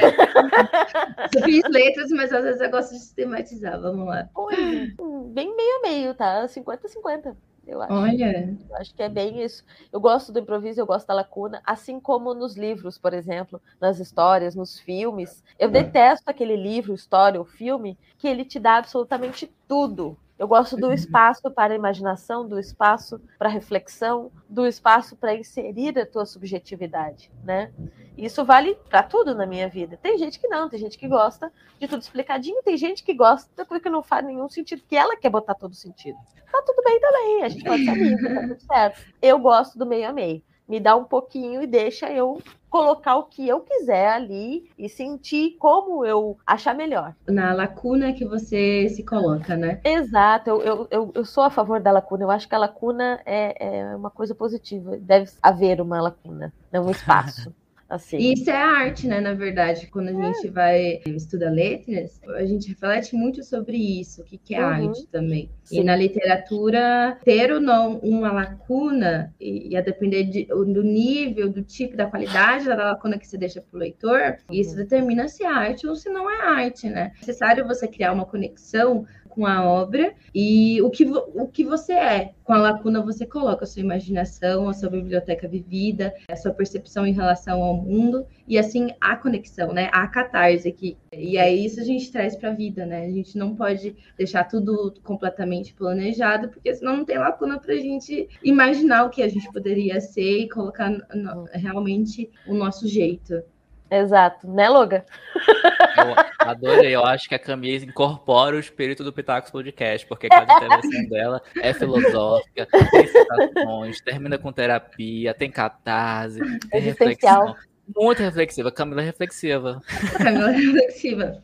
C: Eu fiz letras, mas às vezes eu gosto de sistematizar. Vamos lá.
B: bem meio a meio, tá? 50-50. Eu acho.
C: Olha.
B: Eu acho que é bem isso. Eu gosto do improviso, eu gosto da lacuna, assim como nos livros, por exemplo, nas histórias, nos filmes. Eu detesto aquele livro, história ou filme que ele te dá absolutamente tudo. Eu gosto do espaço para a imaginação, do espaço para reflexão, do espaço para inserir a tua subjetividade, né? Isso vale para tudo na minha vida. Tem gente que não, tem gente que gosta de tudo explicadinho, tem gente que gosta da coisa que não faz nenhum sentido, que ela quer botar todo sentido. Tá tudo bem também, a gente pode ser amigo, tá tudo certo. Eu gosto do meio a meio. Me dá um pouquinho e deixa eu colocar o que eu quiser ali e sentir como eu achar melhor.
C: Na lacuna que você se coloca, né?
B: Exato, eu, eu, eu, eu sou a favor da lacuna. Eu acho que a lacuna é, é uma coisa positiva. Deve haver uma lacuna, não um espaço. [laughs] Assim.
C: E isso é arte, né? Na verdade, quando a é. gente vai estudar letras, a gente reflete muito sobre isso, o que, que é uhum. arte também. Sim. E na literatura, ter ou não uma lacuna, e, e a depender de, do nível, do tipo, da qualidade da lacuna que você deixa para o leitor, uhum. isso determina se é arte ou se não é arte, né? É necessário você criar uma conexão com a obra e o que, o que você é. Com a lacuna, você coloca a sua imaginação, a sua biblioteca vivida, a sua percepção em relação ao mundo e assim a conexão, né? A catarse aqui. E aí isso a gente traz para a vida, né? A gente não pode deixar tudo completamente planejado, porque senão não tem lacuna para a gente imaginar o que a gente poderia ser e colocar no, realmente o nosso jeito.
B: Exato, né, Loga?
A: Eu adorei, eu acho que a Camille incorpora o espírito do Pitacos Podcast, porque cada intervenção dela é filosófica, tem citações, termina com terapia, tem catarse, tem reflexão. Muito reflexiva, Camila é reflexiva.
C: Camila é reflexiva.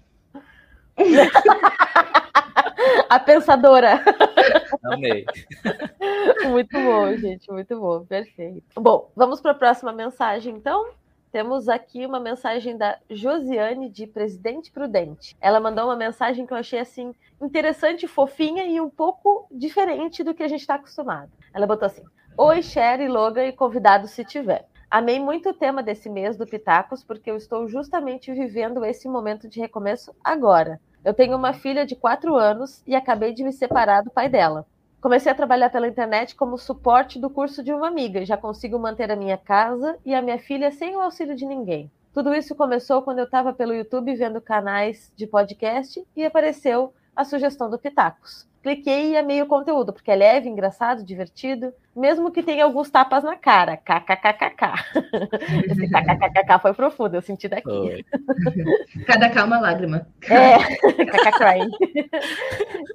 B: a pensadora.
A: Amei.
B: Muito bom, gente, muito bom, perfeito. Bom, vamos para a próxima mensagem, então. Temos aqui uma mensagem da Josiane de Presidente Prudente. Ela mandou uma mensagem que eu achei assim interessante, fofinha e um pouco diferente do que a gente está acostumado. Ela botou assim: Oi, Sherry, Logan e convidado se tiver. Amei muito o tema desse mês do Pitacos porque eu estou justamente vivendo esse momento de recomeço agora. Eu tenho uma filha de 4 anos e acabei de me separar do pai dela. Comecei a trabalhar pela internet como suporte do curso de uma amiga. Já consigo manter a minha casa e a minha filha sem o auxílio de ninguém. Tudo isso começou quando eu estava pelo YouTube vendo canais de podcast e apareceu a sugestão do Pitacos. Cliquei e amei o conteúdo, porque é leve, engraçado, divertido mesmo que tenha alguns tapas na cara. KKKKK. Esse [laughs] KKKKK foi profundo, eu senti daqui. Oi. [laughs]
C: Cada calma lágrima.
B: É, [laughs] KKK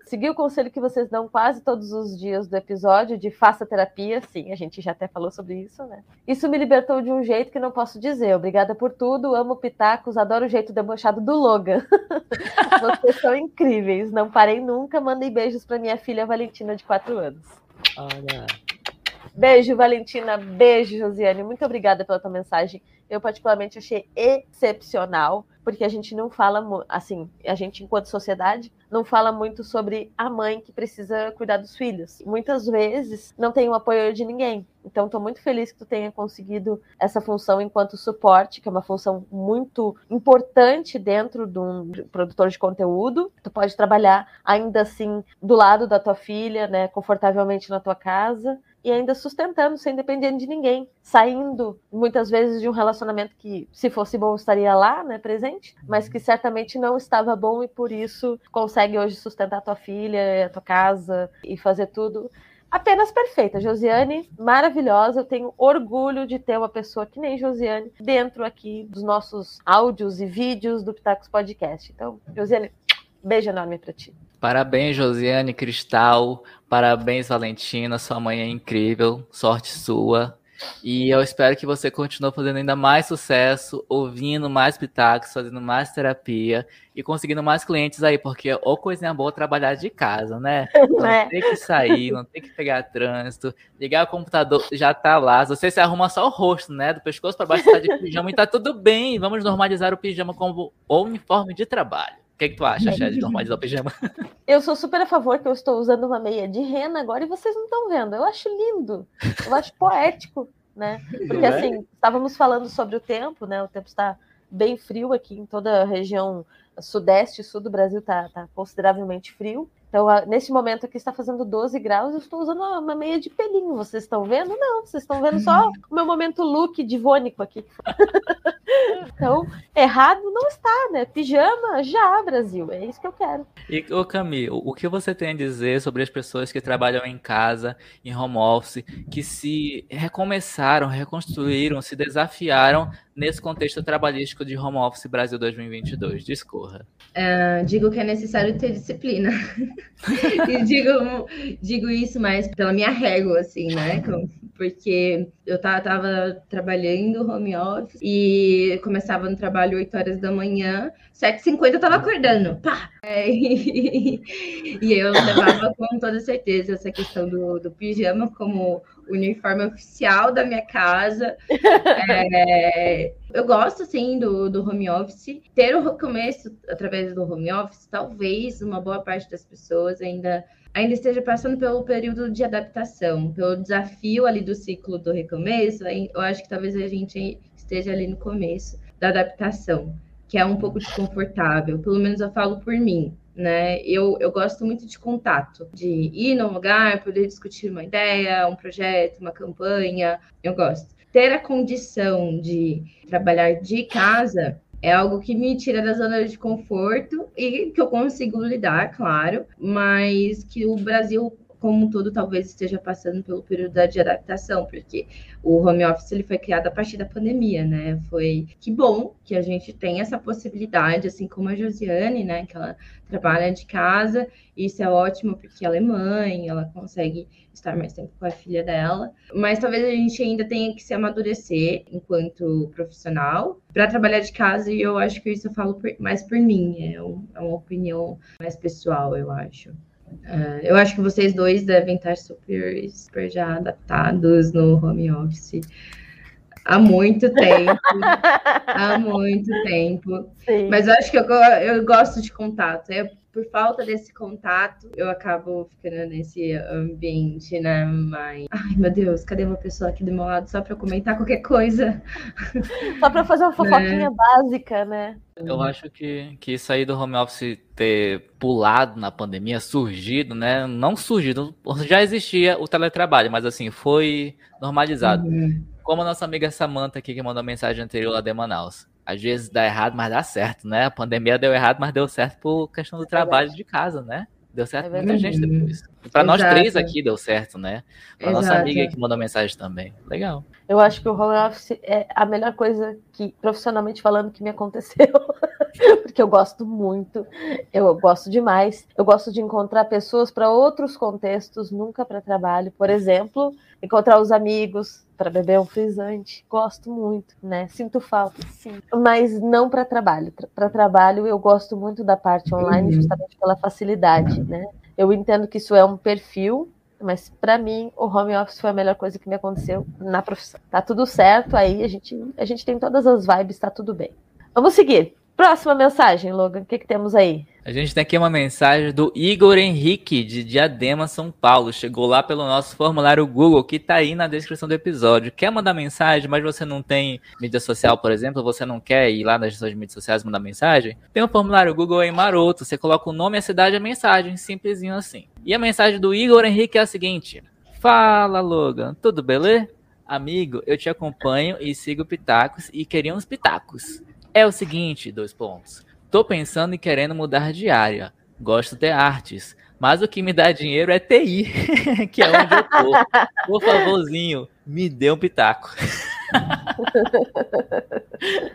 B: Segui o conselho que vocês dão quase todos os dias do episódio de faça terapia. Sim, a gente já até falou sobre isso, né? Isso me libertou de um jeito que não posso dizer. Obrigada por tudo, amo pitacos, adoro o jeito debochado do Logan. vocês são incríveis. Não parei nunca. Mandei beijos para minha filha Valentina, de 4 anos.
A: Olha.
B: Beijo, Valentina. Beijo, Josiane. Muito obrigada pela tua mensagem. Eu, particularmente, achei excepcional, porque a gente não fala, assim, a gente, enquanto sociedade, não fala muito sobre a mãe que precisa cuidar dos filhos. Muitas vezes não tem o apoio de ninguém. Então, estou muito feliz que tu tenha conseguido essa função enquanto suporte, que é uma função muito importante dentro de um produtor de conteúdo. Tu pode trabalhar ainda assim do lado da tua filha, né, confortavelmente na tua casa e ainda sustentando, sem depender de ninguém, saindo muitas vezes de um relacionamento que, se fosse bom, estaria lá, né, presente, mas que certamente não estava bom e por isso consegue hoje sustentar a tua filha, a tua casa e fazer tudo apenas perfeita. Josiane, maravilhosa. Eu tenho orgulho de ter uma pessoa que nem Josiane dentro aqui dos nossos áudios e vídeos do Pitacos Podcast. Então, Josiane, beijo enorme para ti.
A: Parabéns, Josiane Cristal. Parabéns, Valentina. Sua mãe é incrível. Sorte sua. E eu espero que você continue fazendo ainda mais sucesso, ouvindo mais pitacos, fazendo mais terapia e conseguindo mais clientes aí, porque ou coisinha boa trabalhar de casa, né? Não é. tem que sair, não tem que pegar trânsito, ligar o computador, já tá lá. Você se arruma só o rosto, né? Do pescoço para baixo tá de pijama e tá tudo bem. Vamos normalizar o pijama como uniforme de trabalho que, que tu acha, Chad, de normalizar o pijama? [laughs]
B: Eu sou super a favor que eu estou usando uma meia de rena agora e vocês não estão vendo. Eu acho lindo, eu acho poético, né? Porque é? assim, estávamos falando sobre o tempo, né? O tempo está bem frio aqui em toda a região sudeste e sul do Brasil, tá, tá consideravelmente frio. Então, nesse momento aqui está fazendo 12 graus, eu estou usando uma meia de pelinho. Vocês estão vendo? Não, vocês estão vendo só o meu momento look divônico aqui. [laughs] então, errado não está, né? Pijama já, Brasil. É isso que eu quero.
A: E, ô Camille, o que você tem a dizer sobre as pessoas que trabalham em casa, em home office, que se recomeçaram, reconstruíram, se desafiaram nesse contexto trabalhístico de home office Brasil 2022? Discorra.
C: Uh, digo que é necessário ter disciplina. E digo, digo isso mais pela minha régua, assim, né? Porque eu tava trabalhando home office e começava no trabalho 8 horas da manhã, 7h50 eu tava acordando. Pá! É, e, [laughs] e eu levava com toda certeza essa questão do, do pijama como uniforme oficial da minha casa. É, eu gosto, assim, do, do home office. Ter o começo através do home office, talvez uma boa parte das pessoas ainda ainda esteja passando pelo período de adaptação, pelo desafio ali do ciclo do recomeço, eu acho que talvez a gente esteja ali no começo da adaptação, que é um pouco desconfortável, pelo menos eu falo por mim né? Eu, eu gosto muito de contato, de ir num lugar, poder discutir uma ideia, um projeto, uma campanha, eu gosto. Ter a condição de trabalhar de casa é algo que me tira da zona de conforto e que eu consigo lidar, claro, mas que o Brasil como um todo talvez esteja passando pelo período de adaptação, porque o home office ele foi criado a partir da pandemia, né? Foi que bom que a gente tem essa possibilidade, assim como a Josiane, né? Que ela trabalha de casa, isso é ótimo porque ela é mãe, ela consegue estar mais tempo com a filha dela, mas talvez a gente ainda tenha que se amadurecer enquanto profissional para trabalhar de casa e eu acho que isso eu falo por, mais por mim, é, um, é uma opinião mais pessoal, eu acho. Uh, eu acho que vocês dois devem estar super, super já adaptados no home office há muito tempo. [laughs] há muito tempo. Sim. Mas eu acho que eu, eu gosto de contato. É por falta desse contato, eu acabo ficando nesse ambiente, né? Mas. Ai, meu Deus, cadê uma pessoa aqui do meu lado só para comentar qualquer coisa?
B: Só para fazer uma [laughs] fofoquinha é. básica, né?
A: Eu acho que, que isso aí do home office ter pulado na pandemia, surgido, né? Não surgido, já existia o teletrabalho, mas assim, foi normalizado. Uhum. Como a nossa amiga Samantha aqui que mandou a mensagem anterior lá de Manaus às vezes dá errado, mas dá certo, né? A pandemia deu errado, mas deu certo por questão do é trabalho de casa, né? Deu certo é muita gente depois. Para nós três aqui deu certo, né? Para nossa amiga que mandou mensagem também. Legal.
B: Eu acho que o home office é a melhor coisa que, profissionalmente falando, que me aconteceu. [laughs] Porque eu gosto muito, eu gosto demais. Eu gosto de encontrar pessoas para outros contextos, nunca para trabalho. Por exemplo, encontrar os amigos para beber um frisante. Gosto muito, né? Sinto falta, sim. Mas não para trabalho. Para trabalho, eu gosto muito da parte online, uhum. justamente pela facilidade, né? Eu entendo que isso é um perfil, mas para mim o home office foi a melhor coisa que me aconteceu na profissão. Tá tudo certo aí, a gente, a gente tem todas as vibes, tá tudo bem. Vamos seguir. Próxima mensagem, Logan, o que, que temos aí?
A: A gente tem aqui uma mensagem do Igor Henrique, de Diadema, São Paulo. Chegou lá pelo nosso formulário Google, que está aí na descrição do episódio. Quer mandar mensagem, mas você não tem mídia social, por exemplo, você não quer ir lá nas suas mídias sociais mandar mensagem? Tem um formulário Google aí maroto. Você coloca o nome, a cidade e a mensagem, simplesinho assim. E a mensagem do Igor Henrique é a seguinte: Fala, Logan, tudo beleza? Amigo, eu te acompanho e sigo Pitacos e queria uns Pitacos. É o seguinte, dois pontos. Tô pensando em querendo mudar de área. Gosto de artes, mas o que me dá dinheiro é TI, [laughs] que é onde eu tô. Por favorzinho, me dê um pitaco. [laughs]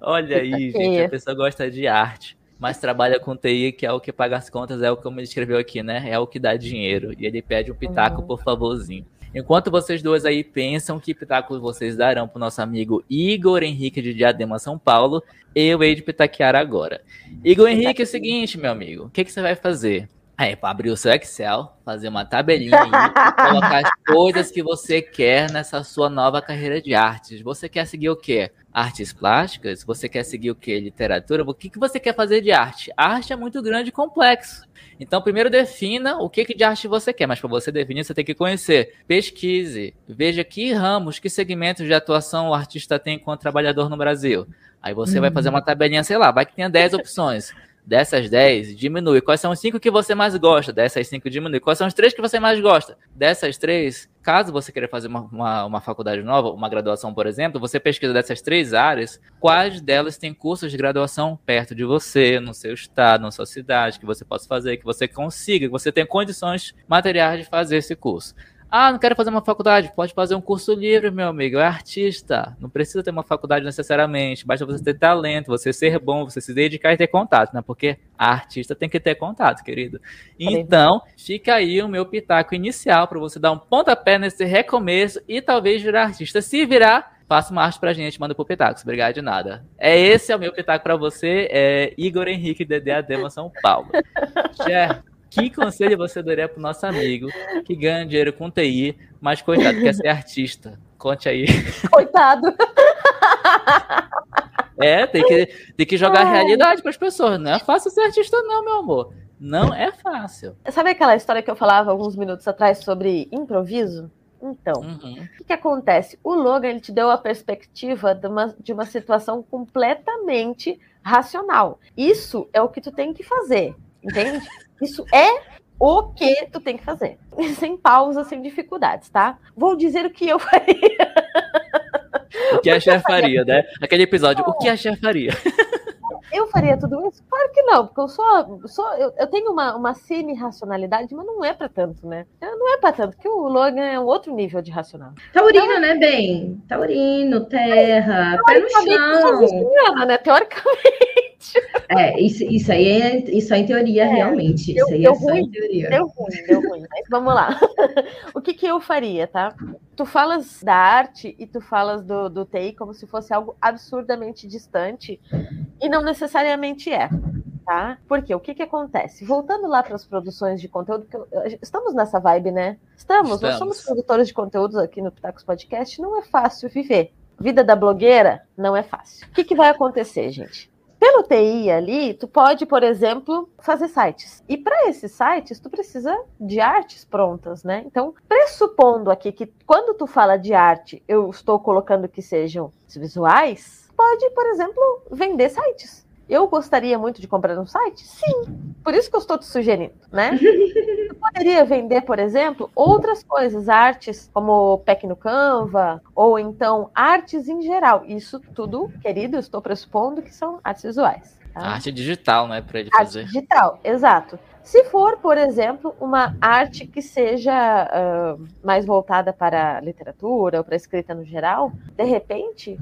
A: Olha aí, gente, a pessoa gosta de arte, mas trabalha com TI, que é o que paga as contas, é o que ele escreveu aqui, né? É o que dá dinheiro. E ele pede um pitaco, uhum. por favorzinho. Enquanto vocês dois aí pensam que pitaco vocês darão pro nosso amigo Igor Henrique de Diadema, São Paulo, eu hei de pitaquear agora. Igor Henrique, é o seguinte, meu amigo, o que, que você vai fazer? É, para abrir o seu Excel, fazer uma tabelinha aí, colocar as coisas que você quer nessa sua nova carreira de artes. Você quer seguir o quê? Artes plásticas? Você quer seguir o quê? Literatura? O que, que você quer fazer de arte? Arte é muito grande e complexo. Então, primeiro defina o que, que de arte você quer, mas para você definir, você tem que conhecer. Pesquise, veja que ramos, que segmentos de atuação o artista tem enquanto trabalhador no Brasil. Aí você uhum. vai fazer uma tabelinha, sei lá, vai que tenha 10 opções. Dessas 10, diminui. Quais são os 5 que você mais gosta? Dessas 5, diminui. Quais são os 3 que você mais gosta? Dessas 3, caso você queira fazer uma, uma, uma, faculdade nova, uma graduação, por exemplo, você pesquisa dessas três áreas, quais delas tem cursos de graduação perto de você, no seu estado, na sua cidade, que você possa fazer, que você consiga, que você tenha condições materiais de fazer esse curso. Ah, não quero fazer uma faculdade. Pode fazer um curso livre, meu amigo. É artista. Não precisa ter uma faculdade necessariamente. Basta você ter talento, você ser bom, você se dedicar e ter contato, né? Porque a artista tem que ter contato, querido. Então, fica aí o meu pitaco inicial para você dar um pontapé nesse recomeço e talvez virar artista. Se virar, faça uma arte pra gente, manda pro Pitacos. Obrigado de nada. É esse é o meu pitaco para você, é Igor Henrique, DDA Dema São Paulo. [laughs] Certo? Que conselho você daria pro nosso amigo que ganha dinheiro com TI, mas coitado, quer ser artista? Conte aí.
B: Coitado.
A: É, tem que, tem que jogar Ai. realidade para as pessoas. Não é fácil ser artista, não, meu amor. Não é fácil.
B: Sabe aquela história que eu falava alguns minutos atrás sobre improviso? Então, uhum. o que, que, acontece? O Logan ele te deu a perspectiva de uma, de uma situação completamente racional. Isso é o que tu tem que fazer, entende? Isso é o que tu tem que fazer. [laughs] Sem pausa, sem dificuldades, tá? Vou dizer o que eu [laughs] faria.
A: O que a chefe faria, né? Aquele episódio, o que a chefe faria? [laughs]
B: Eu faria tudo isso? Claro que não, porque eu sou. sou eu, eu tenho uma, uma semi-racionalidade, mas não é para tanto, né? Não é para tanto, porque o Logan é um outro nível de racional.
C: Taurino, então, né, bem? Taurino, terra, pé no chão.
B: Né? Teoricamente.
C: É, isso, isso aí é isso é em teoria, é, realmente. Deu, isso aí
B: é só ruim, em teoria. Deu ruim, deu ruim. Mas vamos lá. [laughs] o que, que eu faria, tá? Tu falas da arte e tu falas do, do TI como se fosse algo absurdamente distante e não necessariamente é. Tá? Porque o que, que acontece? Voltando lá para as produções de conteúdo, que eu, estamos nessa vibe, né? Estamos, estamos, nós somos produtores de conteúdos aqui no Pitacos Podcast, não é fácil viver. Vida da blogueira não é fácil. O que, que vai acontecer, gente? Pelo TI ali, tu pode, por exemplo, fazer sites. E para esses sites, tu precisa de artes prontas, né? Então, pressupondo aqui que quando tu fala de arte, eu estou colocando que sejam visuais, pode, por exemplo, vender sites. Eu gostaria muito de comprar um site? Sim. Por isso que eu estou te sugerindo, né? [laughs] Eu poderia vender, por exemplo, outras coisas, artes como pack no Canva, ou então artes em geral. Isso tudo, querido, eu estou pressupondo que são artes visuais.
A: Tá? Arte digital, né, para ele fazer.
B: Arte digital, exato. Se for, por exemplo, uma arte que seja uh, mais voltada para literatura ou para escrita no geral, de repente,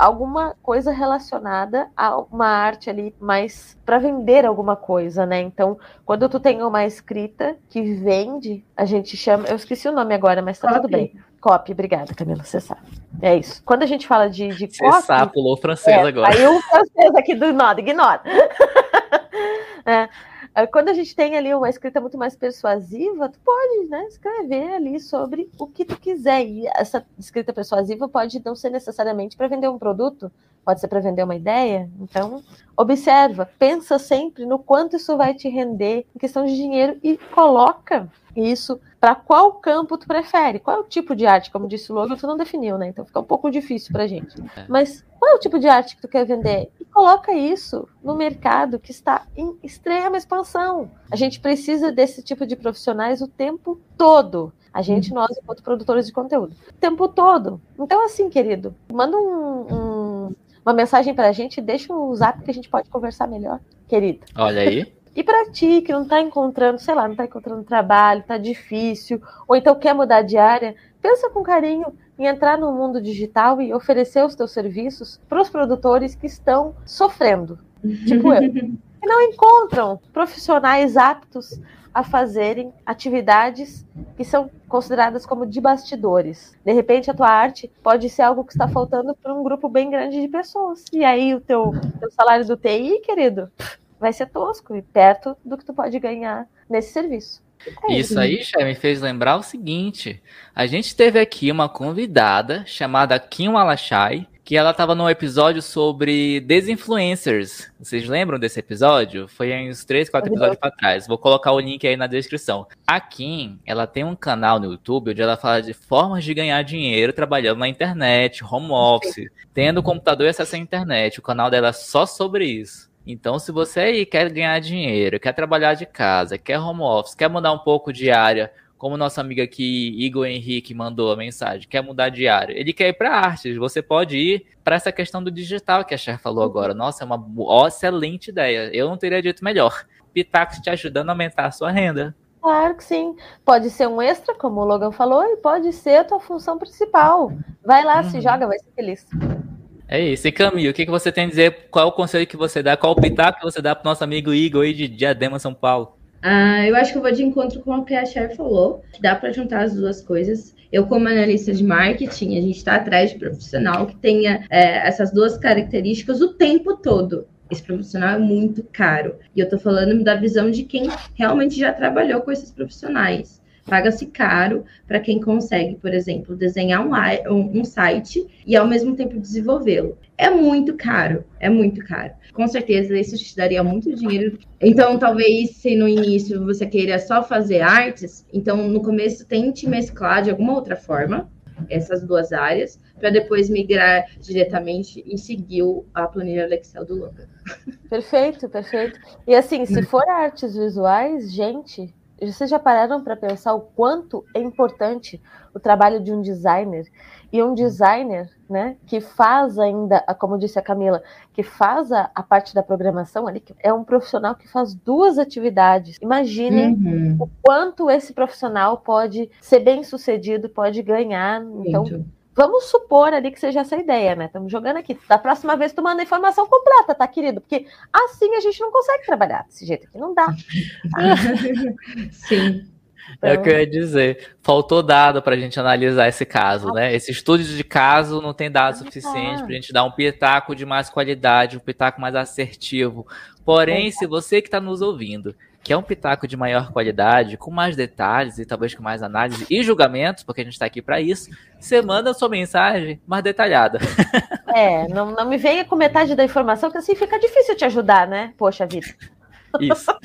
B: alguma coisa relacionada a uma arte ali mais para vender alguma coisa, né? Então, quando tu tem uma escrita que vende, a gente chama, eu esqueci o nome agora, mas tá copy. tudo bem. Copy, obrigada, Camila, você sabe. É isso. Quando a gente fala de, de
A: copy... Você sabe, pulou francês é, agora.
B: Aí o francês aqui do nada, ignora. [laughs] é, é, quando a gente tem ali uma escrita muito mais persuasiva, tu pode né, escrever ali sobre o que tu quiser. E essa escrita persuasiva pode não ser necessariamente para vender um produto, pode ser para vender uma ideia. Então, observa, pensa sempre no quanto isso vai te render em questão de dinheiro e coloca isso para qual campo tu prefere? Qual é o tipo de arte? Como disse o Logan, tu não definiu, né? Então fica um pouco difícil pra gente. É. Mas qual é o tipo de arte que tu quer vender? E coloca isso no mercado que está em extrema expansão. A gente precisa desse tipo de profissionais o tempo todo. A gente, nós, enquanto produtores de conteúdo. O tempo todo. Então, assim, querido, manda um, um, uma mensagem pra gente, deixa o zap que a gente pode conversar melhor, querido.
A: Olha aí. [laughs]
B: E para ti que não está encontrando, sei lá, não está encontrando trabalho, está difícil, ou então quer mudar de área, pensa com carinho em entrar no mundo digital e oferecer os teus serviços para os produtores que estão sofrendo, tipo eu, [laughs] que não encontram profissionais aptos a fazerem atividades que são consideradas como de bastidores. De repente, a tua arte pode ser algo que está faltando para um grupo bem grande de pessoas. E aí, o teu, teu salário do TI, querido, vai ser tosco e perto do que tu pode ganhar nesse serviço.
A: É isso. isso aí já me fez lembrar o seguinte: a gente teve aqui uma convidada chamada Kim Alachai, que ela estava num episódio sobre desinfluencers. Vocês lembram desse episódio? Foi uns 3, 4 episódios para trás. Vou colocar o link aí na descrição. A Kim, ela tem um canal no YouTube onde ela fala de formas de ganhar dinheiro trabalhando na internet, home office, tendo computador e acesso à internet. O canal dela é só sobre isso. Então, se você aí quer ganhar dinheiro, quer trabalhar de casa, quer home office, quer mudar um pouco de área, como nosso amigo aqui, Igor Henrique, mandou a mensagem, quer mudar de área, ele quer ir para artes, você pode ir para essa questão do digital que a Cher falou agora. Nossa, é uma excelente ideia. Eu não teria dito melhor. Pitax te ajudando a aumentar a sua renda.
B: Claro que sim. Pode ser um extra, como o Logan falou, e pode ser a tua função principal. Vai lá, uhum. se joga, vai ser feliz.
A: É isso. E Camilo, o que, que você tem a dizer? Qual o conselho que você dá? Qual o pitaco que você dá para o nosso amigo Igor aí de Diadema, São Paulo?
C: Ah, eu acho que eu vou de encontro com o que a Cher falou, que dá para juntar as duas coisas. Eu, como analista de marketing, a gente está atrás de profissional que tenha é, essas duas características o tempo todo. Esse profissional é muito caro. E eu estou falando da visão de quem realmente já trabalhou com esses profissionais. Paga-se caro para quem consegue, por exemplo, desenhar um, um, um site e ao mesmo tempo desenvolvê-lo. É muito caro, é muito caro. Com certeza isso te daria muito dinheiro. Então, talvez se no início você queira só fazer artes, então no começo tente mesclar de alguma outra forma essas duas áreas, para depois migrar diretamente e seguir a planilha do Excel do Logan.
B: Perfeito, perfeito. E assim, se for artes visuais, gente, vocês já pararam para pensar o quanto é importante o trabalho de um designer? E um designer, né, que faz ainda, como disse a Camila, que faz a, a parte da programação ali, é um profissional que faz duas atividades. Imaginem uhum. o quanto esse profissional pode ser bem sucedido, pode ganhar. Então, Muito. Vamos supor ali que seja essa ideia, né? Estamos jogando aqui. Da próxima vez tu manda a informação completa, tá, querido? Porque assim a gente não consegue trabalhar desse jeito aqui, não dá. [laughs]
C: Sim.
A: É o que eu ia dizer. Faltou dado para a gente analisar esse caso, né? Esse estudo de caso não tem dados suficientes para a gente dar um pitaco de mais qualidade, um pitaco mais assertivo. Porém, se você que está nos ouvindo quer um pitaco de maior qualidade, com mais detalhes e talvez com mais análise e julgamentos, porque a gente está aqui para isso, você manda a sua mensagem mais detalhada. [laughs]
B: É, não, não me venha com metade da informação, que assim fica difícil te ajudar, né? Poxa vida.
A: Isso. [laughs]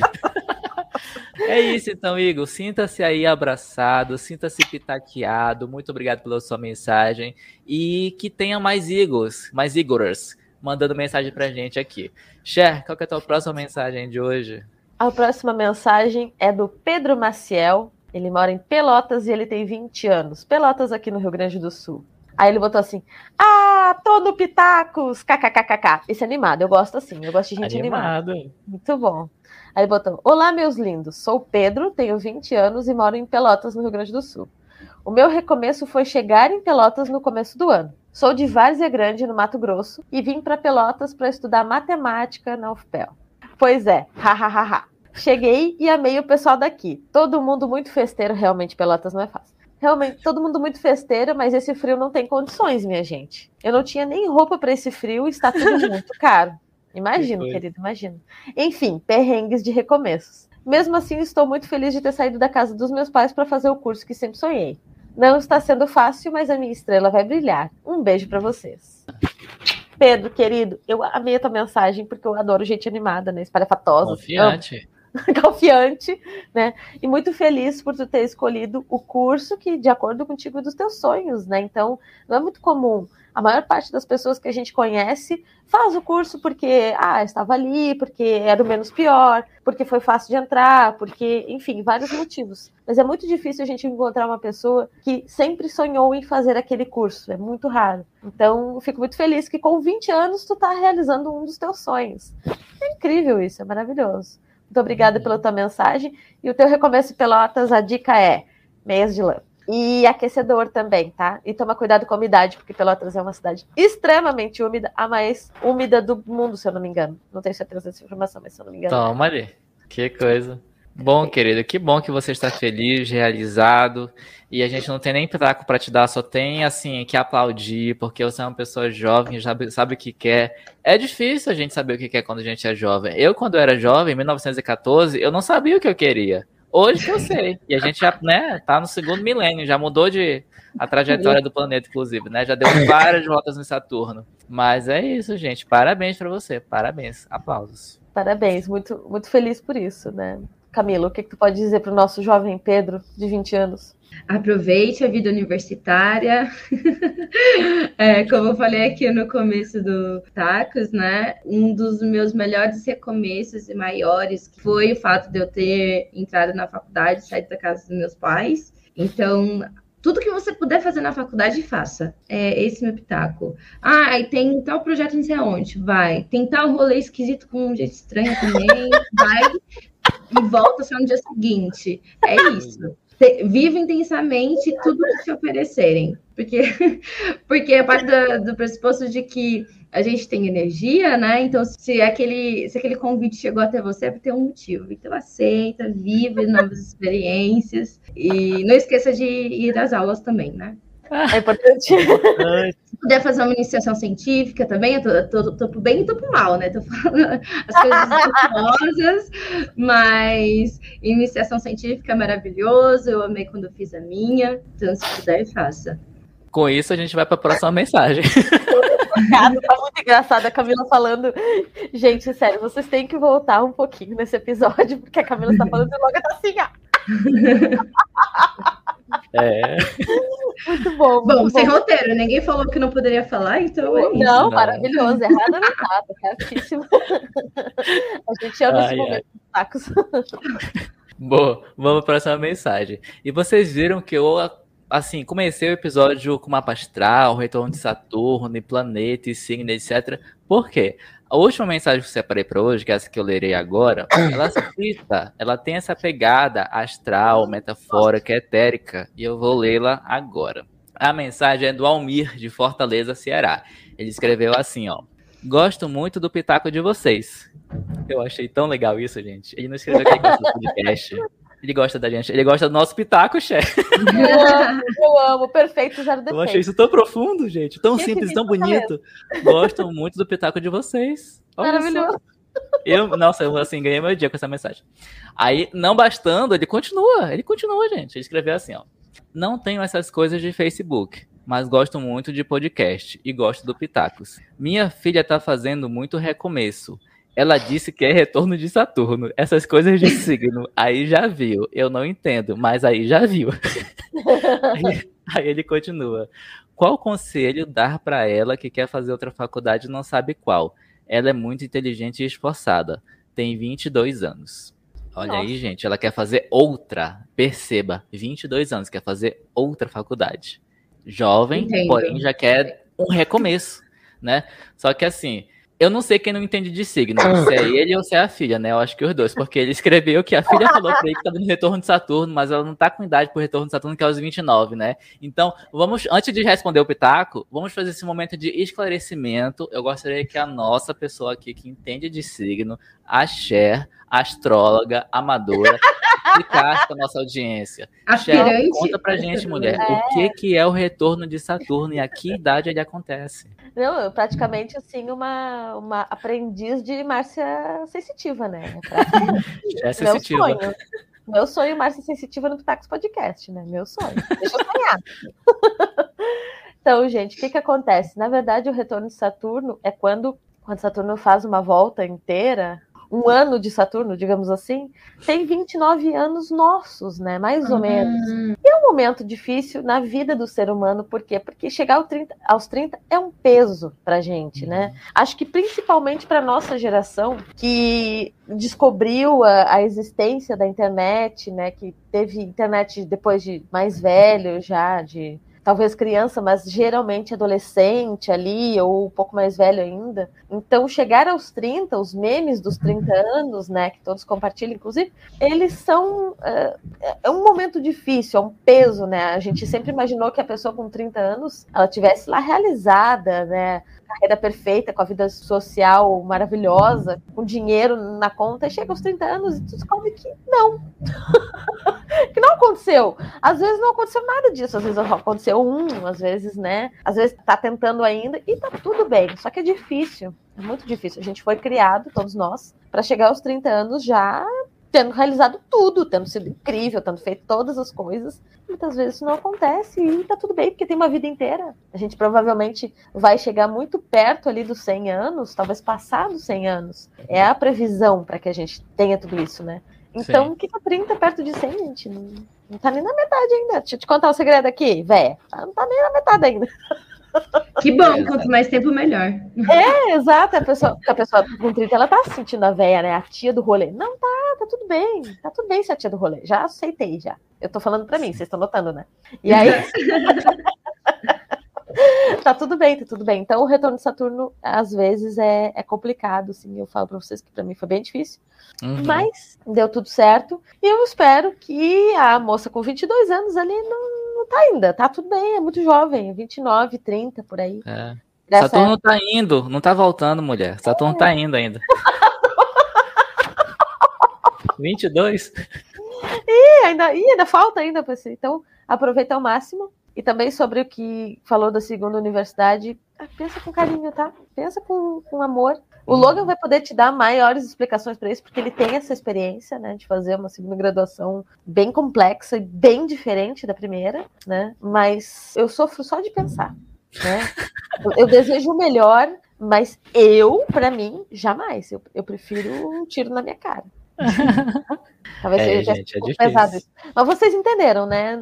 A: É isso então, Igor. Sinta-se aí abraçado, sinta-se pitaqueado. Muito obrigado pela sua mensagem. E que tenha mais Igors, mais Igors, mandando mensagem pra gente aqui. Cher, qual que é a tua próxima mensagem de hoje?
B: A próxima mensagem é do Pedro Maciel. Ele mora em Pelotas e ele tem 20 anos. Pelotas aqui no Rio Grande do Sul. Aí ele botou assim: Ah, tô no Pitacos! KKKKK. Esse é animado, eu gosto assim, eu gosto de gente Animado. animada. Muito bom. Aí ele botou: Olá, meus lindos. Sou Pedro, tenho 20 anos e moro em Pelotas, no Rio Grande do Sul. O meu recomeço foi chegar em Pelotas no começo do ano. Sou de Várzea Grande, no Mato Grosso, e vim para Pelotas para estudar matemática na UFPEL. Pois é, hahaha. Cheguei e amei o pessoal daqui. Todo mundo muito festeiro, realmente Pelotas não é fácil. Realmente, todo mundo muito festeiro, mas esse frio não tem condições, minha gente. Eu não tinha nem roupa para esse frio e está tudo [laughs] muito caro. Imagino, que querido, imagino. Enfim, perrengues de recomeços. Mesmo assim, estou muito feliz de ter saído da casa dos meus pais para fazer o curso que sempre sonhei. Não está sendo fácil, mas a minha estrela vai brilhar. Um beijo para vocês. Pedro, querido, eu amei a tua mensagem porque eu adoro gente animada, né? Espalhafatosa.
A: Confiante. [laughs]
B: confiante, né? E muito feliz por tu ter escolhido o curso que de acordo contigo e dos teus sonhos, né? Então, não é muito comum. A maior parte das pessoas que a gente conhece faz o curso porque, ah, estava ali, porque era o menos pior, porque foi fácil de entrar, porque, enfim, vários motivos. Mas é muito difícil a gente encontrar uma pessoa que sempre sonhou em fazer aquele curso, é muito raro. Então, fico muito feliz que com 20 anos tu está realizando um dos teus sonhos. É incrível isso, é maravilhoso. Muito obrigada pela tua mensagem. E o teu recomeço Pelotas, a dica é meias de lã. E aquecedor também, tá? E toma cuidado com a umidade, porque Pelotas é uma cidade extremamente úmida, a mais úmida do mundo, se eu não me engano. Não tenho certeza dessa informação, mas se eu não me engano.
A: Toma ali. Que coisa. Bom, querido, que bom que você está feliz, realizado, e a gente não tem nem pitaco para te dar, só tem, assim, que aplaudir, porque você é uma pessoa jovem, já sabe o que quer. É difícil a gente saber o que quer quando a gente é jovem. Eu, quando era jovem, em 1914, eu não sabia o que eu queria. Hoje eu sei. E a gente já, né, tá no segundo milênio, já mudou de a trajetória do planeta, inclusive, né? Já deu várias voltas no Saturno. Mas é isso, gente. Parabéns para você. Parabéns. Aplausos.
B: Parabéns. Muito, muito feliz por isso, né? Camila, o que, que tu pode dizer para o nosso jovem Pedro, de 20 anos?
C: Aproveite a vida universitária. [laughs] é, como eu falei aqui no começo do Tacos, né? Um dos meus melhores recomeços e maiores foi o fato de eu ter entrado na faculdade, saído da casa dos meus pais. Então, tudo que você puder fazer na faculdade, faça. É esse meu pitaco. Ah, e tem tal projeto não sei aonde. Vai. Tem tal rolê esquisito com um jeito estranho também. vai e volta só no dia seguinte. É isso viva intensamente tudo que te oferecerem. Porque, [laughs] porque a parte do, do pressuposto de que a gente tem energia, né? Então, se aquele, se aquele convite chegou até você, é ter um motivo. Então, aceita, vive novas experiências. E não esqueça de ir às aulas também, né?
B: É importante.
C: Se puder fazer uma iniciação científica também, eu tô, tô, tô, pro bem e tô pro mal, né? Tô falando as coisas famosas, mas iniciação científica é maravilhoso, eu amei quando fiz a minha, então se puder, faça.
A: Com isso, a gente vai para a próxima mensagem.
B: tá muito engraçado a Camila falando. Gente, sério, vocês têm que voltar um pouquinho nesse episódio, porque a Camila está falando e logo tá assim, ó.
A: É.
B: Muito bom.
C: Muito bom, bom, sem roteiro, ninguém falou que não poderia falar, então é
B: isso. Não, maravilhoso, errado não tá, certíssimo. A gente ama esse momento dos tacos.
A: Boa, vamos para a próxima mensagem. E vocês viram que eu, assim, comecei o episódio com mapa astral, retorno de Saturno, e planeta, e signo, etc. Por quê? A última mensagem que eu separei para hoje, que é essa que eu lerei agora, [coughs] ela cita, ela tem essa pegada astral, metafórica, etérica, e eu vou lê-la agora. A mensagem é do Almir, de Fortaleza, Ceará. Ele escreveu assim, ó. Gosto muito do pitaco de vocês. Eu achei tão legal isso, gente. Ele não escreveu que gosta do podcast. Ele gosta da gente. Ele gosta do nosso pitaco, chefe.
B: Eu amo, eu amo. Perfeito, zero defeito.
A: Eu achei isso tão profundo, gente. Tão simples, tão bonito. Gosto muito do pitaco de vocês.
B: Olha Maravilhoso. Só.
A: Eu, nossa, eu assim, ganhei meu dia com essa mensagem. Aí, não bastando, ele continua. Ele continua, gente. Ele escreveu assim, ó. Não tenho essas coisas de Facebook, mas gosto muito de podcast e gosto do Pitacos. Minha filha tá fazendo muito recomeço ela disse que é retorno de Saturno. Essas coisas de signo, [laughs] aí já viu. Eu não entendo, mas aí já viu. aí, [laughs] aí, ele continua. Qual conselho dar para ela que quer fazer outra faculdade e não sabe qual? Ela é muito inteligente e esforçada. Tem 22 anos. Olha Nossa. aí, gente, ela quer fazer outra. Perceba, 22 anos, quer fazer outra faculdade. Jovem, Entendo. porém já quer um recomeço, né? Só que assim, eu não sei quem não entende de signo, se é ele ou se é a filha, né? Eu acho que os dois, porque ele [laughs] escreveu que a filha falou pra ele que tava no retorno de Saturno, mas ela não tá com idade pro retorno de Saturno, que é os 29, né? Então, vamos, antes de responder o Pitaco, vamos fazer esse momento de esclarecimento. Eu gostaria que a nossa pessoa aqui que entende de signo, a Cher, astróloga, amadora, [laughs] explicasse para nossa audiência.
C: Aspirante. Cher,
A: conta pra gente, mulher, é. o que, que é o retorno de Saturno e a que idade ele acontece?
B: Não, praticamente assim, uma, uma aprendiz de Márcia Sensitiva, né? [laughs]
A: É sensitiva.
B: Meu sonho. Meu sonho, Márcia Sensitiva no Pitacos Podcast, né? Meu sonho. Deixa eu sonhar. [laughs] então, gente, o que, que acontece? Na verdade, o retorno de Saturno é quando, quando Saturno faz uma volta inteira um ano de Saturno, digamos assim, tem 29 anos nossos, né? Mais ou uhum. menos. E é um momento difícil na vida do ser humano, por quê? Porque chegar aos 30, aos 30 é um peso pra gente, né? Uhum. Acho que principalmente para nossa geração, que descobriu a, a, existência da internet, né? Que teve internet depois de mais velho já, de talvez criança, mas geralmente adolescente ali, ou um pouco mais velho ainda. Então, chegar aos 30, os memes dos 30 anos, né, que todos compartilham, inclusive, eles são. É, é um momento difícil, é um peso, né? A gente sempre imaginou que a pessoa com 30 anos ela tivesse lá realizada, né? Carreira perfeita, com a vida social maravilhosa, com dinheiro na conta, e chega aos 30 anos e tu descobre que não. [laughs] que não aconteceu. Às vezes não aconteceu nada disso, às vezes aconteceu um, às vezes, né? Às vezes tá tentando ainda e tá tudo bem. Só que é difícil, é muito difícil. A gente foi criado, todos nós, para chegar aos 30 anos já tendo realizado tudo, tendo sido incrível, tendo feito todas as coisas. Muitas vezes isso não acontece e tá tudo bem, porque tem uma vida inteira. A gente provavelmente vai chegar muito perto ali dos 100 anos, talvez passar dos 100 anos. É a previsão para que a gente tenha tudo isso, né? Então, o que é 30 perto de 100, gente? Não, não tá nem na metade ainda. Deixa eu te contar um segredo aqui, véia. Não tá nem na metade ainda. [laughs]
C: Que bom, quanto mais tempo, melhor.
B: É, exato. A pessoa, a pessoa com 30, ela tá se sentindo a véia, né? A tia do rolê. Não, tá, tá tudo bem. Tá tudo bem ser a tia do rolê. Já aceitei, já. Eu tô falando pra mim, vocês estão notando, né? E aí. [laughs] [laughs] tá tudo bem, tá tudo bem. Então, o retorno de Saturno, às vezes, é, é complicado, assim. Eu falo pra vocês que pra mim foi bem difícil. Uhum. Mas deu tudo certo. E eu espero que a moça com 22 anos ali não, não tá ainda. Tá tudo bem, é muito jovem, 29, 30, por aí.
A: É. Saturno não tá indo, não tá voltando, mulher. Saturno é. tá indo ainda. [laughs] 22?
B: Ih, ainda, ih, ainda falta ainda Então, aproveita ao máximo. E também sobre o que falou da segunda universidade, ah, pensa com carinho, tá? Pensa com, com amor. O uhum. Logan vai poder te dar maiores explicações para isso, porque ele tem essa experiência, né, de fazer uma segunda graduação bem complexa e bem diferente da primeira, né? Mas eu sofro só de pensar, né? Eu, eu desejo o melhor, mas eu, para mim, jamais. Eu, eu prefiro um tiro na minha cara. [laughs] Talvez é, seja gente, é pesado isso. Mas vocês entenderam, né?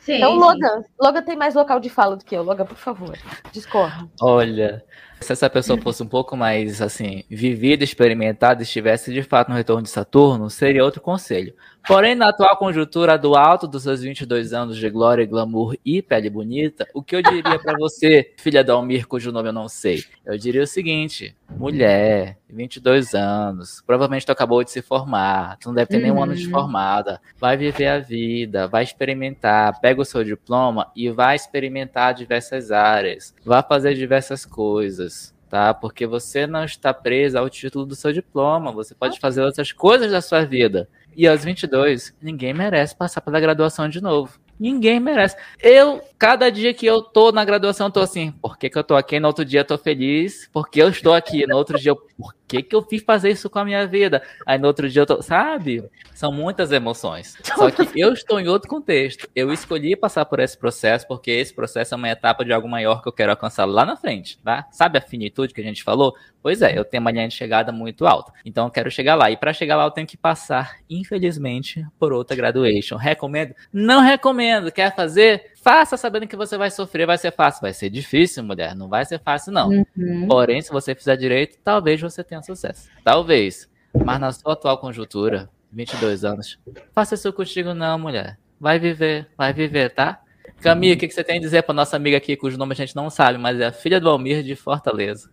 B: Sim, então, Logan, sim. Logan tem mais local de fala do que eu. Logan, por favor, discorra.
A: Olha, se essa pessoa fosse um pouco mais, assim, vivida, experimentada, estivesse de fato no retorno de Saturno, seria outro conselho. Porém, na atual conjuntura do alto dos seus 22 anos de glória, glamour e pele bonita, o que eu diria para você, filha da Almir, cujo nome eu não sei? Eu diria o seguinte: mulher, 22 anos, provavelmente tu acabou de se formar, tu não deve ter uhum. nenhum ano de uhum. formada, vai viver a vida, vai experimentar, pega o seu diploma e vai experimentar diversas áreas, vai fazer diversas coisas tá? Porque você não está presa ao título do seu diploma, você pode fazer outras coisas da sua vida. E aos 22, ninguém merece passar pela graduação de novo. Ninguém merece. Eu, cada dia que eu tô na graduação, eu tô assim, por que, que eu tô aqui? No outro dia eu tô feliz, porque eu estou aqui. No outro dia, eu, por que, que eu fiz fazer isso com a minha vida? Aí no outro dia eu tô, sabe? São muitas emoções. Só que eu estou em outro contexto. Eu escolhi passar por esse processo, porque esse processo é uma etapa de algo maior que eu quero alcançar lá na frente, tá? Sabe a finitude que a gente falou? Pois é, eu tenho uma linha de chegada muito alta. Então eu quero chegar lá. E para chegar lá eu tenho que passar, infelizmente, por outra graduation. Recomendo? Não recomendo. Quer fazer? Faça sabendo que você vai sofrer, vai ser fácil. Vai ser difícil, mulher. Não vai ser fácil, não. Uhum. Porém, se você fizer direito, talvez você tenha sucesso. Talvez. Mas na sua atual conjuntura, 22 anos, faça isso contigo, não, mulher. Vai viver, vai viver, tá? Camila, o que, que você tem a dizer para nossa amiga aqui, cujo nome a gente não sabe, mas é a filha do Almir de Fortaleza?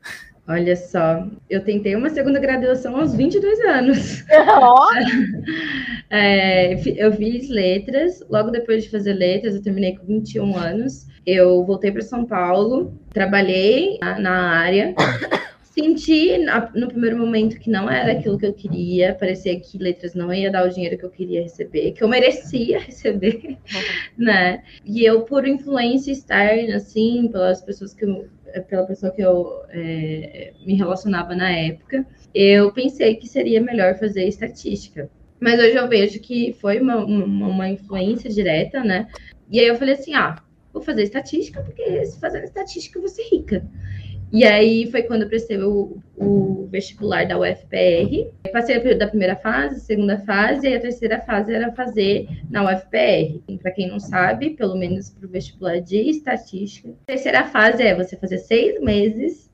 C: Olha só, eu tentei uma segunda graduação aos 22 anos. [laughs] [laughs] é, eu fiz letras, logo depois de fazer letras, eu terminei com 21 anos. Eu voltei para São Paulo, trabalhei na, na área. [coughs] Senti no primeiro momento que não era aquilo que eu queria, parecia que letras não ia dar o dinheiro que eu queria receber, que eu merecia receber, [laughs] né? E eu, por influência externa, assim, pelas pessoas que eu pela pessoa que eu é, me relacionava na época, eu pensei que seria melhor fazer estatística. Mas hoje eu vejo que foi uma, uma, uma influência direta, né? E aí eu falei assim: ah, vou fazer estatística, porque se fazendo estatística eu vou ser rica. E aí foi quando eu prestei o, o vestibular da UFPR. Passei da primeira fase, segunda fase, e a terceira fase era fazer na UFPR. Para quem não sabe, pelo menos para o vestibular de estatística. A terceira fase é você fazer seis meses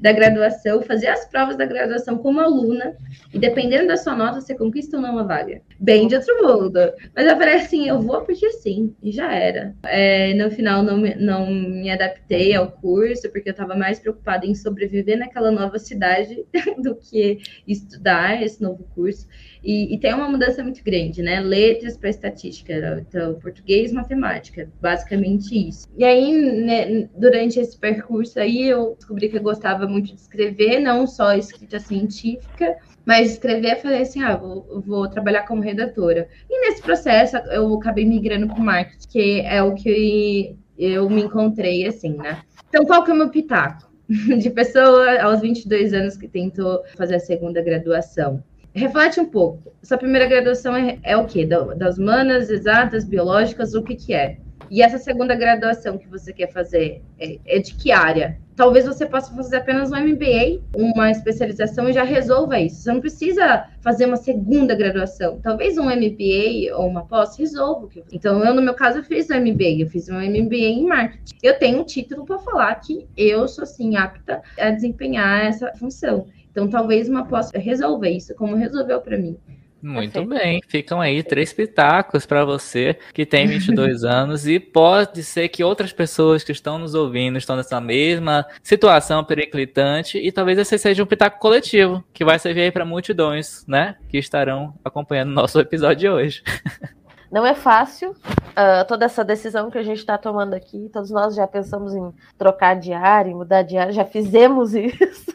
C: da graduação, fazer as provas da graduação como aluna, e dependendo da sua nota, você conquista ou não uma vaga. Bem de outro mundo. Mas eu falei assim, eu vou porque sim, e já era. É, no final, não, não me adaptei ao curso, porque eu estava mais preocupada em sobreviver naquela nova cidade [laughs] do que estudar esse novo curso. E, e tem uma mudança muito grande, né? Letras para estatística, então português, matemática, basicamente isso. E aí, né, durante esse percurso aí, eu descobri que eu gostava muito de escrever, não só escrita científica, mas escrever, falei assim, ah, vou, vou trabalhar como redatora. E nesse processo, eu acabei migrando para o marketing, que é o que eu me encontrei, assim, né? Então, qual que é o meu pitaco? [laughs] de pessoa aos 22 anos que tentou fazer a segunda graduação. Reflete um pouco. Sua primeira graduação é, é o quê? Da, das humanas, exatas, biológicas, o que que é? E essa segunda graduação que você quer fazer é, é, de que área? Talvez você possa fazer apenas um MBA, uma especialização e já resolva isso. Você não precisa fazer uma segunda graduação. Talvez um MBA ou uma pós resolva. Então, eu, no meu caso, eu fiz um MBA. Eu fiz um MBA em marketing. Eu tenho um título para falar que eu sou, assim, apta a desempenhar essa função. Então, talvez uma pós resolva isso, como resolveu para mim.
A: Muito Perfeito. bem, ficam aí três pitacos para você que tem 22 [laughs] anos e pode ser que outras pessoas que estão nos ouvindo estão nessa mesma situação periclitante e talvez esse seja um pitaco coletivo que vai servir aí para multidões, né, que estarão acompanhando o nosso episódio de hoje. [laughs]
B: Não é fácil uh, toda essa decisão que a gente está tomando aqui. Todos nós já pensamos em trocar de área, em mudar de área, já fizemos [laughs] isso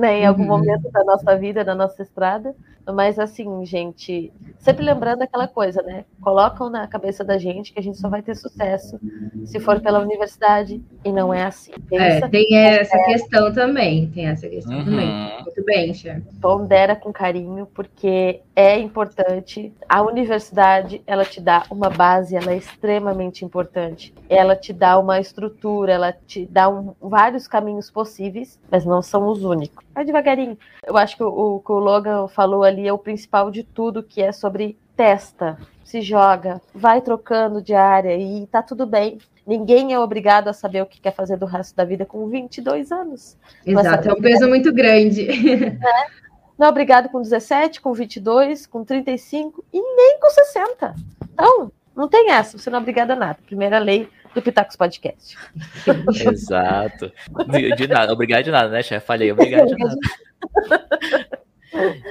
B: né, em algum uhum. momento da nossa vida, da nossa estrada. Mas assim, gente, sempre lembrando aquela coisa, né? Colocam na cabeça da gente que a gente só vai ter sucesso se for pela universidade e não é assim.
C: é, tem essa é... questão também, tem essa questão uhum. também. Muito bem, Cher.
B: Pondera com carinho, porque é importante. A universidade, ela te dá uma base, ela é extremamente importante. Ela te dá uma estrutura, ela te dá um, vários caminhos possíveis, mas não são os únicos. Vai devagarinho. Eu acho que o, o que o Logan falou ali é o principal de tudo, que é sobre testa, se joga, vai trocando de área e tá tudo bem. Ninguém é obrigado a saber o que quer fazer do resto da vida com 22 anos.
C: Exato, é um peso muito grande. [laughs] É.
B: Não é obrigado com 17, com 22, com 35 e nem com 60. Então, não tem essa, você não é obrigado a nada. Primeira lei do Pitacos Podcast. [laughs]
A: Exato. De, de nada, obrigado de nada, né, chefe? Falei, obrigado de [laughs] nada.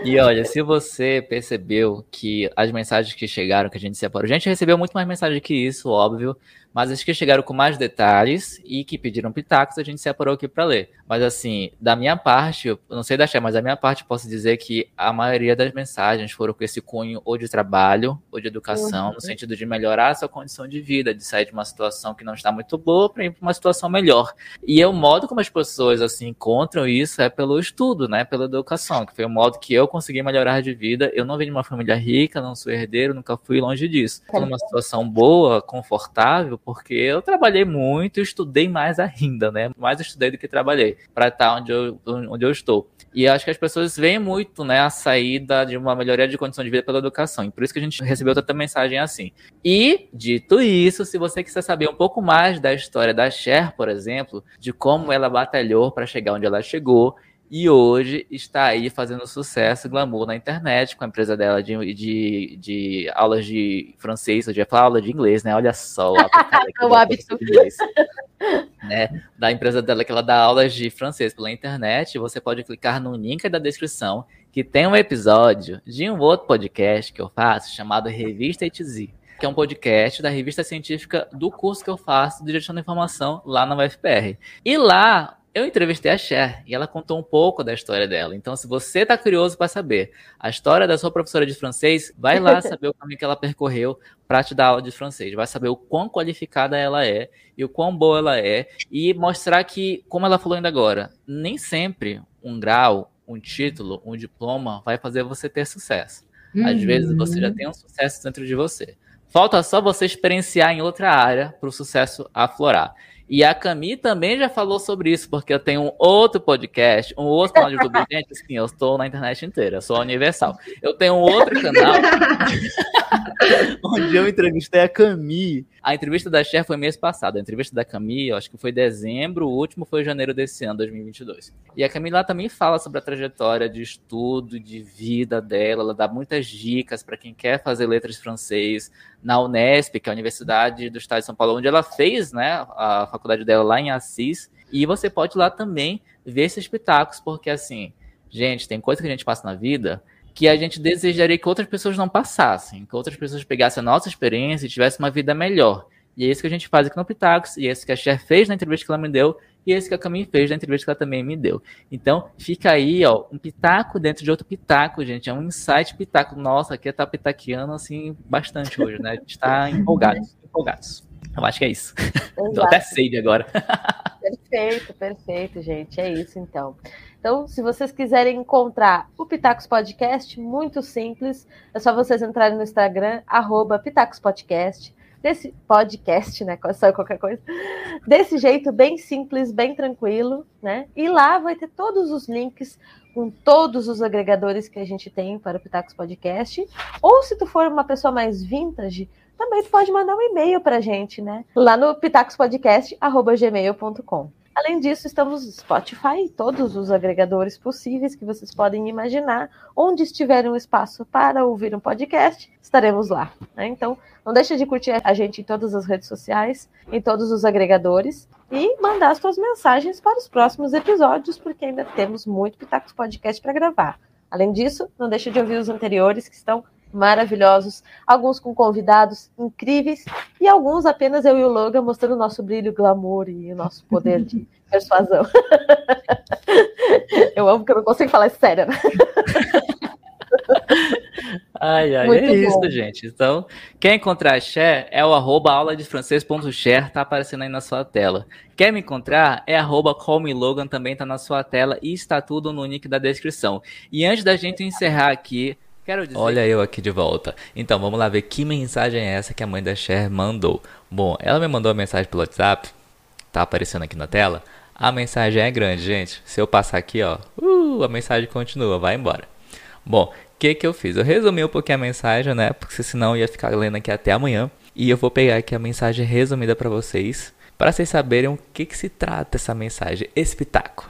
A: E olha, se você percebeu que as mensagens que chegaram, que a gente separou, a gente recebeu muito mais mensagem que isso, óbvio, mas as que chegaram com mais detalhes e que pediram pitacos, a gente separou aqui para ler. Mas assim, da minha parte, eu não sei da Xé, mas da minha parte posso dizer que a maioria das mensagens foram com esse cunho ou de trabalho ou de educação, uhum. no sentido de melhorar a sua condição de vida, de sair de uma situação que não está muito boa para ir para uma situação melhor. E é o modo como as pessoas assim encontram isso é pelo estudo, né, pela educação, que foi o modo que eu consegui melhorar de vida. Eu não vim de uma família rica, não sou herdeiro, nunca fui longe disso. Estou numa situação boa, confortável, porque eu trabalhei muito e estudei mais ainda, né? Mais estudei do que trabalhei para estar onde eu, onde eu estou. E acho que as pessoas veem muito, né, a saída de uma melhoria de condição de vida pela educação. E por isso que a gente recebeu tanta mensagem assim. E, dito isso, se você quiser saber um pouco mais da história da Cher, por exemplo, de como ela batalhou para chegar onde ela chegou, e hoje está aí fazendo sucesso e glamour na internet com a empresa dela de, de, de aulas de francês, eu já falar aula de inglês, né? Olha só o hábito. [laughs] Né? Da empresa dela que ela dá aulas de francês pela internet. Você pode clicar no link da descrição que tem um episódio de um outro podcast que eu faço chamado Revista ETZ que é um podcast da revista científica do curso que eu faço de gestão da informação lá na UFPR. E lá eu entrevistei a Cher e ela contou um pouco da história dela. Então, se você está curioso para saber a história da sua professora de francês, vai lá [laughs] saber o caminho que ela percorreu para te dar aula de francês. Vai saber o quão qualificada ela é e o quão boa ela é e mostrar que, como ela falou ainda agora, nem sempre um grau, um título, um diploma vai fazer você ter sucesso. Às uhum. vezes você já tem um sucesso dentro de você. Falta só você experienciar em outra área para o sucesso aflorar. E a Cami também já falou sobre isso, porque eu tenho um outro podcast, um outro canal de YouTube. [laughs] Gente, sim, eu estou na internet inteira, eu sou universal. Eu tenho um outro canal [laughs] [laughs] onde eu entrevistei a Cami. A entrevista da Cher foi mês passado. A entrevista da Cami, acho que foi dezembro, o último foi janeiro desse ano, 2022. E a Cami lá também fala sobre a trajetória de estudo, de vida dela. Ela dá muitas dicas para quem quer fazer letras francês na Unesp, que é a Universidade do Estado de São Paulo, onde ela fez né, a faculdade dela lá em Assis. E você pode lá também ver esses pitacos, porque assim, gente, tem coisa que a gente passa na vida que a gente desejaria que outras pessoas não passassem, que outras pessoas pegassem a nossa experiência e tivessem uma vida melhor. E é isso que a gente faz aqui no Pitacos, e é isso que a Cher fez na entrevista que ela me deu, e é isso que a Camille fez na entrevista que ela também me deu. Então, fica aí, ó, um pitaco dentro de outro pitaco, gente. É um insight pitaco. Nossa, aqui tá pitaqueando, assim, bastante hoje, né? A gente tá empolgados, empolgados. Eu acho que é isso. [laughs] Tô até sede agora. [laughs]
B: Perfeito, perfeito, gente. É isso, então. Então, se vocês quiserem encontrar o Pitacos Podcast, muito simples. É só vocês entrarem no Instagram, arroba Pitacos Podcast desse podcast, né? Só qualquer coisa, desse jeito bem simples, bem tranquilo, né? E lá vai ter todos os links com todos os agregadores que a gente tem para o Pitacos Podcast. Ou se tu for uma pessoa mais vintage, também tu pode mandar um e-mail para a gente, né? Lá no pitacospodcast.gmail.com. Além disso, estamos no Spotify e todos os agregadores possíveis que vocês podem imaginar. Onde estiver um espaço para ouvir um podcast, estaremos lá. Né? Então, não deixe de curtir a gente em todas as redes sociais, em todos os agregadores e mandar as suas mensagens para os próximos episódios, porque ainda temos muito Pitacos Podcast para gravar. Além disso, não deixe de ouvir os anteriores que estão maravilhosos, alguns com convidados incríveis e alguns apenas eu e o Logan mostrando o nosso brilho, glamour e o nosso poder de [laughs] persuasão. [laughs] eu amo que eu não consigo falar sério. Né?
A: Ai, ai, Muito é bom. isso, gente. Então, quer encontrar a Cher é o arroba aula de francês.cher, tá aparecendo aí na sua tela. Quer me encontrar? É arroba Logan, também tá na sua tela e está tudo no link da descrição. E antes da gente encerrar aqui, Quero dizer... Olha eu aqui de volta. Então, vamos lá ver que mensagem é essa que a mãe da Cher mandou. Bom, ela me mandou a mensagem pelo WhatsApp. Tá aparecendo aqui na tela. A mensagem é grande, gente. Se eu passar aqui, ó, uh, a mensagem continua, vai embora. Bom, o que que eu fiz? Eu resumi um pouquinho a mensagem, né? Porque senão eu ia ficar lendo aqui até amanhã. E eu vou pegar aqui a mensagem resumida para vocês, para vocês saberem o que que se trata essa mensagem, esse pitaco.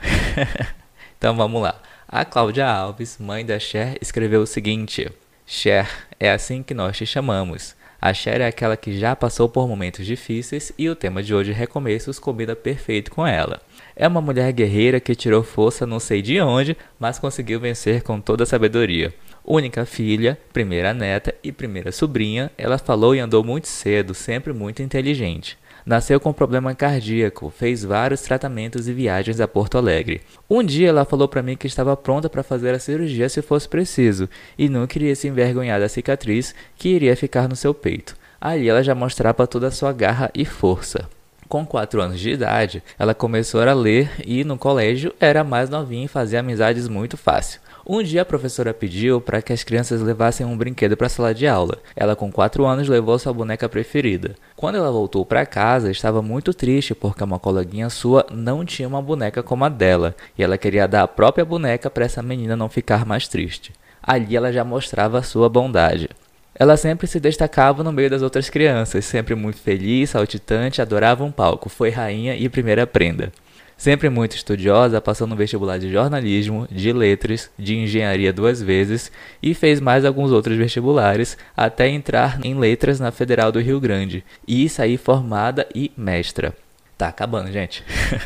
A: [laughs] então vamos lá. A Cláudia Alves, mãe da Cher, escreveu o seguinte: Cher, é assim que nós te chamamos. A Cher é aquela que já passou por momentos difíceis e o tema de hoje, recomeços, combina perfeito com ela. É uma mulher guerreira que tirou força não sei de onde, mas conseguiu vencer com toda a sabedoria. Única filha, primeira neta e primeira sobrinha, ela falou e andou muito cedo, sempre muito inteligente. Nasceu com problema cardíaco, fez vários tratamentos e viagens a Porto Alegre. Um dia ela falou para mim que estava pronta para fazer a cirurgia se fosse preciso e não queria se envergonhar da cicatriz que iria ficar no seu peito. Ali ela já mostrava toda a sua garra e força. Com 4 anos de idade, ela começou a ler e no colégio era mais novinha e fazia amizades muito fácil. Um dia a professora pediu para que as crianças levassem um brinquedo para a sala de aula. Ela, com 4 anos, levou sua boneca preferida. Quando ela voltou para casa, estava muito triste porque uma coleguinha sua não tinha uma boneca como a dela e ela queria dar a própria boneca para essa menina não ficar mais triste. Ali ela já mostrava sua bondade. Ela sempre se destacava no meio das outras crianças, sempre muito feliz, saltitante, adorava um palco, foi rainha e primeira prenda. Sempre muito estudiosa, passou no vestibular de jornalismo, de letras, de engenharia duas vezes e fez mais alguns outros vestibulares até entrar em letras na Federal do Rio Grande e sair formada e mestra. Tá acabando, gente.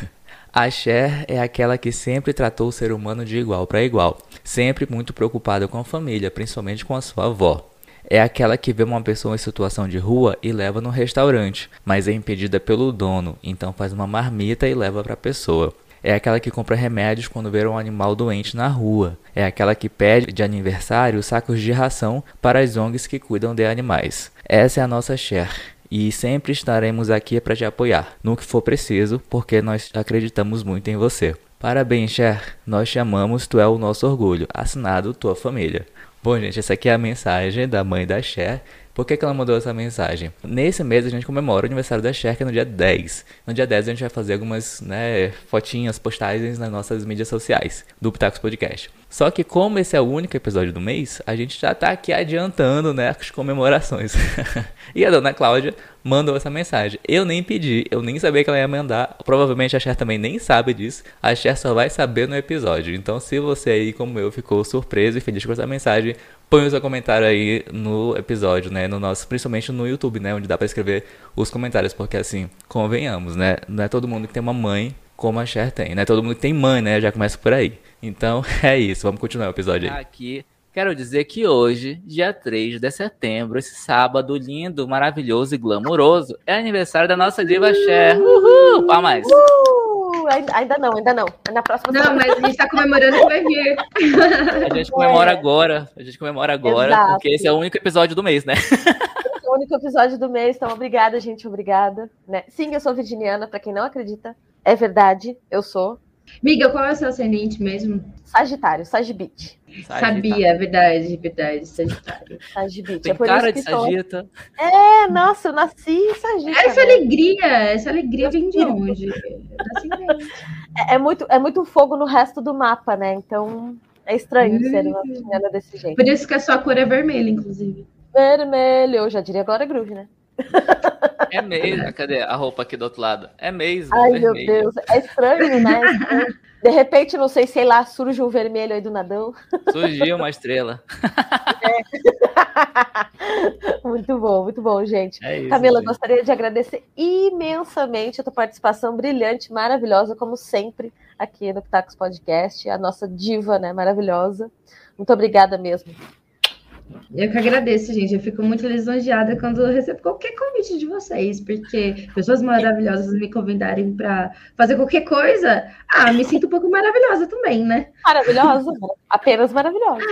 A: [laughs] A Cher é aquela que sempre tratou o ser humano de igual para igual, sempre muito preocupada com a família, principalmente com a sua avó é aquela que vê uma pessoa em situação de rua e leva no restaurante, mas é impedida pelo dono, então faz uma marmita e leva para a pessoa. É aquela que compra remédios quando vê um animal doente na rua. É aquela que pede de aniversário sacos de ração para as ONGs que cuidam de animais. Essa é a nossa Cher. E sempre estaremos aqui para te apoiar, no que for preciso, porque nós acreditamos muito em você. Parabéns, Cher. Nós te amamos, tu é o nosso orgulho. Assinado tua família. Bom, gente, essa aqui é a mensagem da mãe da Cher. Por que, que ela mandou essa mensagem? Nesse mês a gente comemora o aniversário da Cher, no dia 10. No dia 10 a gente vai fazer algumas né, fotinhas, postagens nas nossas mídias sociais do Pitacos Podcast. Só que como esse é o único episódio do mês, a gente já tá aqui adiantando, né, as comemorações. [laughs] e a dona Cláudia mandou essa mensagem. Eu nem pedi, eu nem sabia que ela ia mandar. Provavelmente a Cher também nem sabe disso. A Cher só vai saber no episódio. Então se você aí, como eu, ficou surpreso e feliz com essa mensagem, põe o seu comentário aí no episódio, né, no nosso, principalmente no YouTube, né, onde dá para escrever os comentários, porque assim, convenhamos, né, não é todo mundo que tem uma mãe como a Cher tem, né? Todo mundo que tem mãe, né? Já começa por aí. Então [laughs] é isso, vamos continuar o episódio aí. Aqui, quero dizer que hoje, dia 3 de setembro, esse sábado lindo, maravilhoso e glamouroso, é aniversário da nossa diva Cher. Uhul! Palmas!
B: Uh, ainda não, ainda não. Na próxima
C: Não, semana. mas a gente tá comemorando que vai vir.
A: A gente comemora é. agora. A gente comemora agora, Exato. porque esse é o único episódio do mês, né?
B: Esse é o único episódio do mês, então obrigada, gente, obrigada. Né? Sim, eu sou virginiana, para quem não acredita. É verdade, eu sou.
C: Miga, qual é o seu ascendente mesmo?
B: Sagitário, Sagibit.
C: Sabia, verdade, verdade, Sagitário. [laughs]
B: Sagibit.
A: Tem
B: é por
A: cara
B: isso
A: de sagita.
B: É, nossa, eu nasci em Sagitário.
C: Essa alegria, essa alegria vem de onde?
B: É, é muito, é muito fogo no resto do mapa, né? Então é estranho ser uma pisciana desse jeito.
C: Por isso que a sua cor é vermelha, inclusive.
B: Vermelho, eu já diria agora groove, né? [laughs]
A: É mesmo. Cadê a roupa aqui do outro lado? É mesmo.
B: Ai,
A: vermelho.
B: meu Deus, é estranho, né? É. De repente, não sei, sei lá, surge um vermelho aí do nadão.
A: Surgiu uma estrela. [laughs]
B: muito bom, muito bom, gente.
A: É isso.
B: Camila,
A: gente.
B: gostaria de agradecer imensamente a tua participação brilhante, maravilhosa, como sempre, aqui no Pitacos Podcast, a nossa diva, né, maravilhosa. Muito obrigada mesmo.
C: Eu que agradeço, gente. Eu fico muito lisonjeada quando eu recebo qualquer convite de vocês, porque pessoas maravilhosas me convidarem para fazer qualquer coisa. Ah, me sinto um pouco maravilhosa também, né?
B: Maravilhosa, apenas maravilhosa.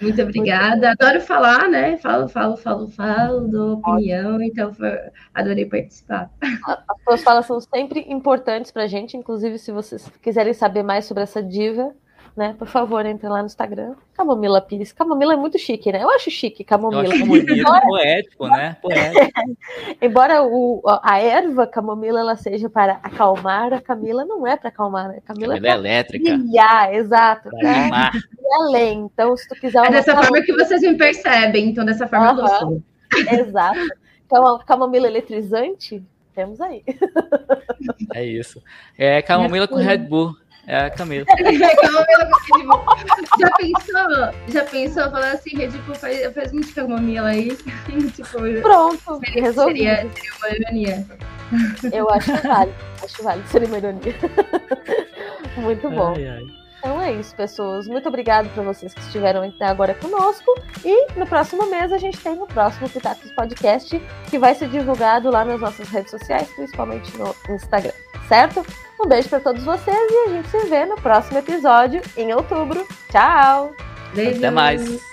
C: Muito obrigada. Adoro falar, né? Falo, falo, falo, falo, dou opinião, então foi- adorei participar.
B: As tuas falas são sempre importantes pra gente, inclusive se vocês quiserem saber mais sobre essa diva, né, por favor, entre lá no Instagram. Camomila Pires. Camomila é muito chique, né? Eu acho chique
A: Eu
B: Camomila.
A: acho bonito, poético, né? Poético. [laughs]
B: Embora o, a erva Camomila ela seja para acalmar, a Camila não é para acalmar, né? Camila
A: Ela
B: é
A: é
B: para
A: elétrica.
B: brilhar, exato.
A: Animar.
B: ir além. Então, se tu quiser
C: É dessa
B: camomila-
C: forma que vocês me percebem, então dessa forma eu
B: Aham.
C: sou. [laughs]
B: Exato. Então, camomila eletrizante, temos aí.
A: É isso. É camomila com Red Bull. É a Camila. [laughs]
C: Red Bull. Já pensou? Já pensou? Falar assim, Red Bull faz, faz muito camomila aí. [laughs] tipo,
B: Pronto,
C: seria,
B: resolvido.
C: seria, seria uma ironia.
B: Eu acho válido. Acho válido ser uma ironia. [laughs] Muito bom.
A: Ai, ai.
B: Então é isso, pessoas. Muito obrigado para vocês que estiveram até agora conosco. E no próximo mês a gente tem o próximo Pitacos Podcast, que vai ser divulgado lá nas nossas redes sociais, principalmente no Instagram, certo? Um beijo para todos vocês e a gente se vê no próximo episódio em outubro. Tchau!
C: Beijos.
A: Até mais.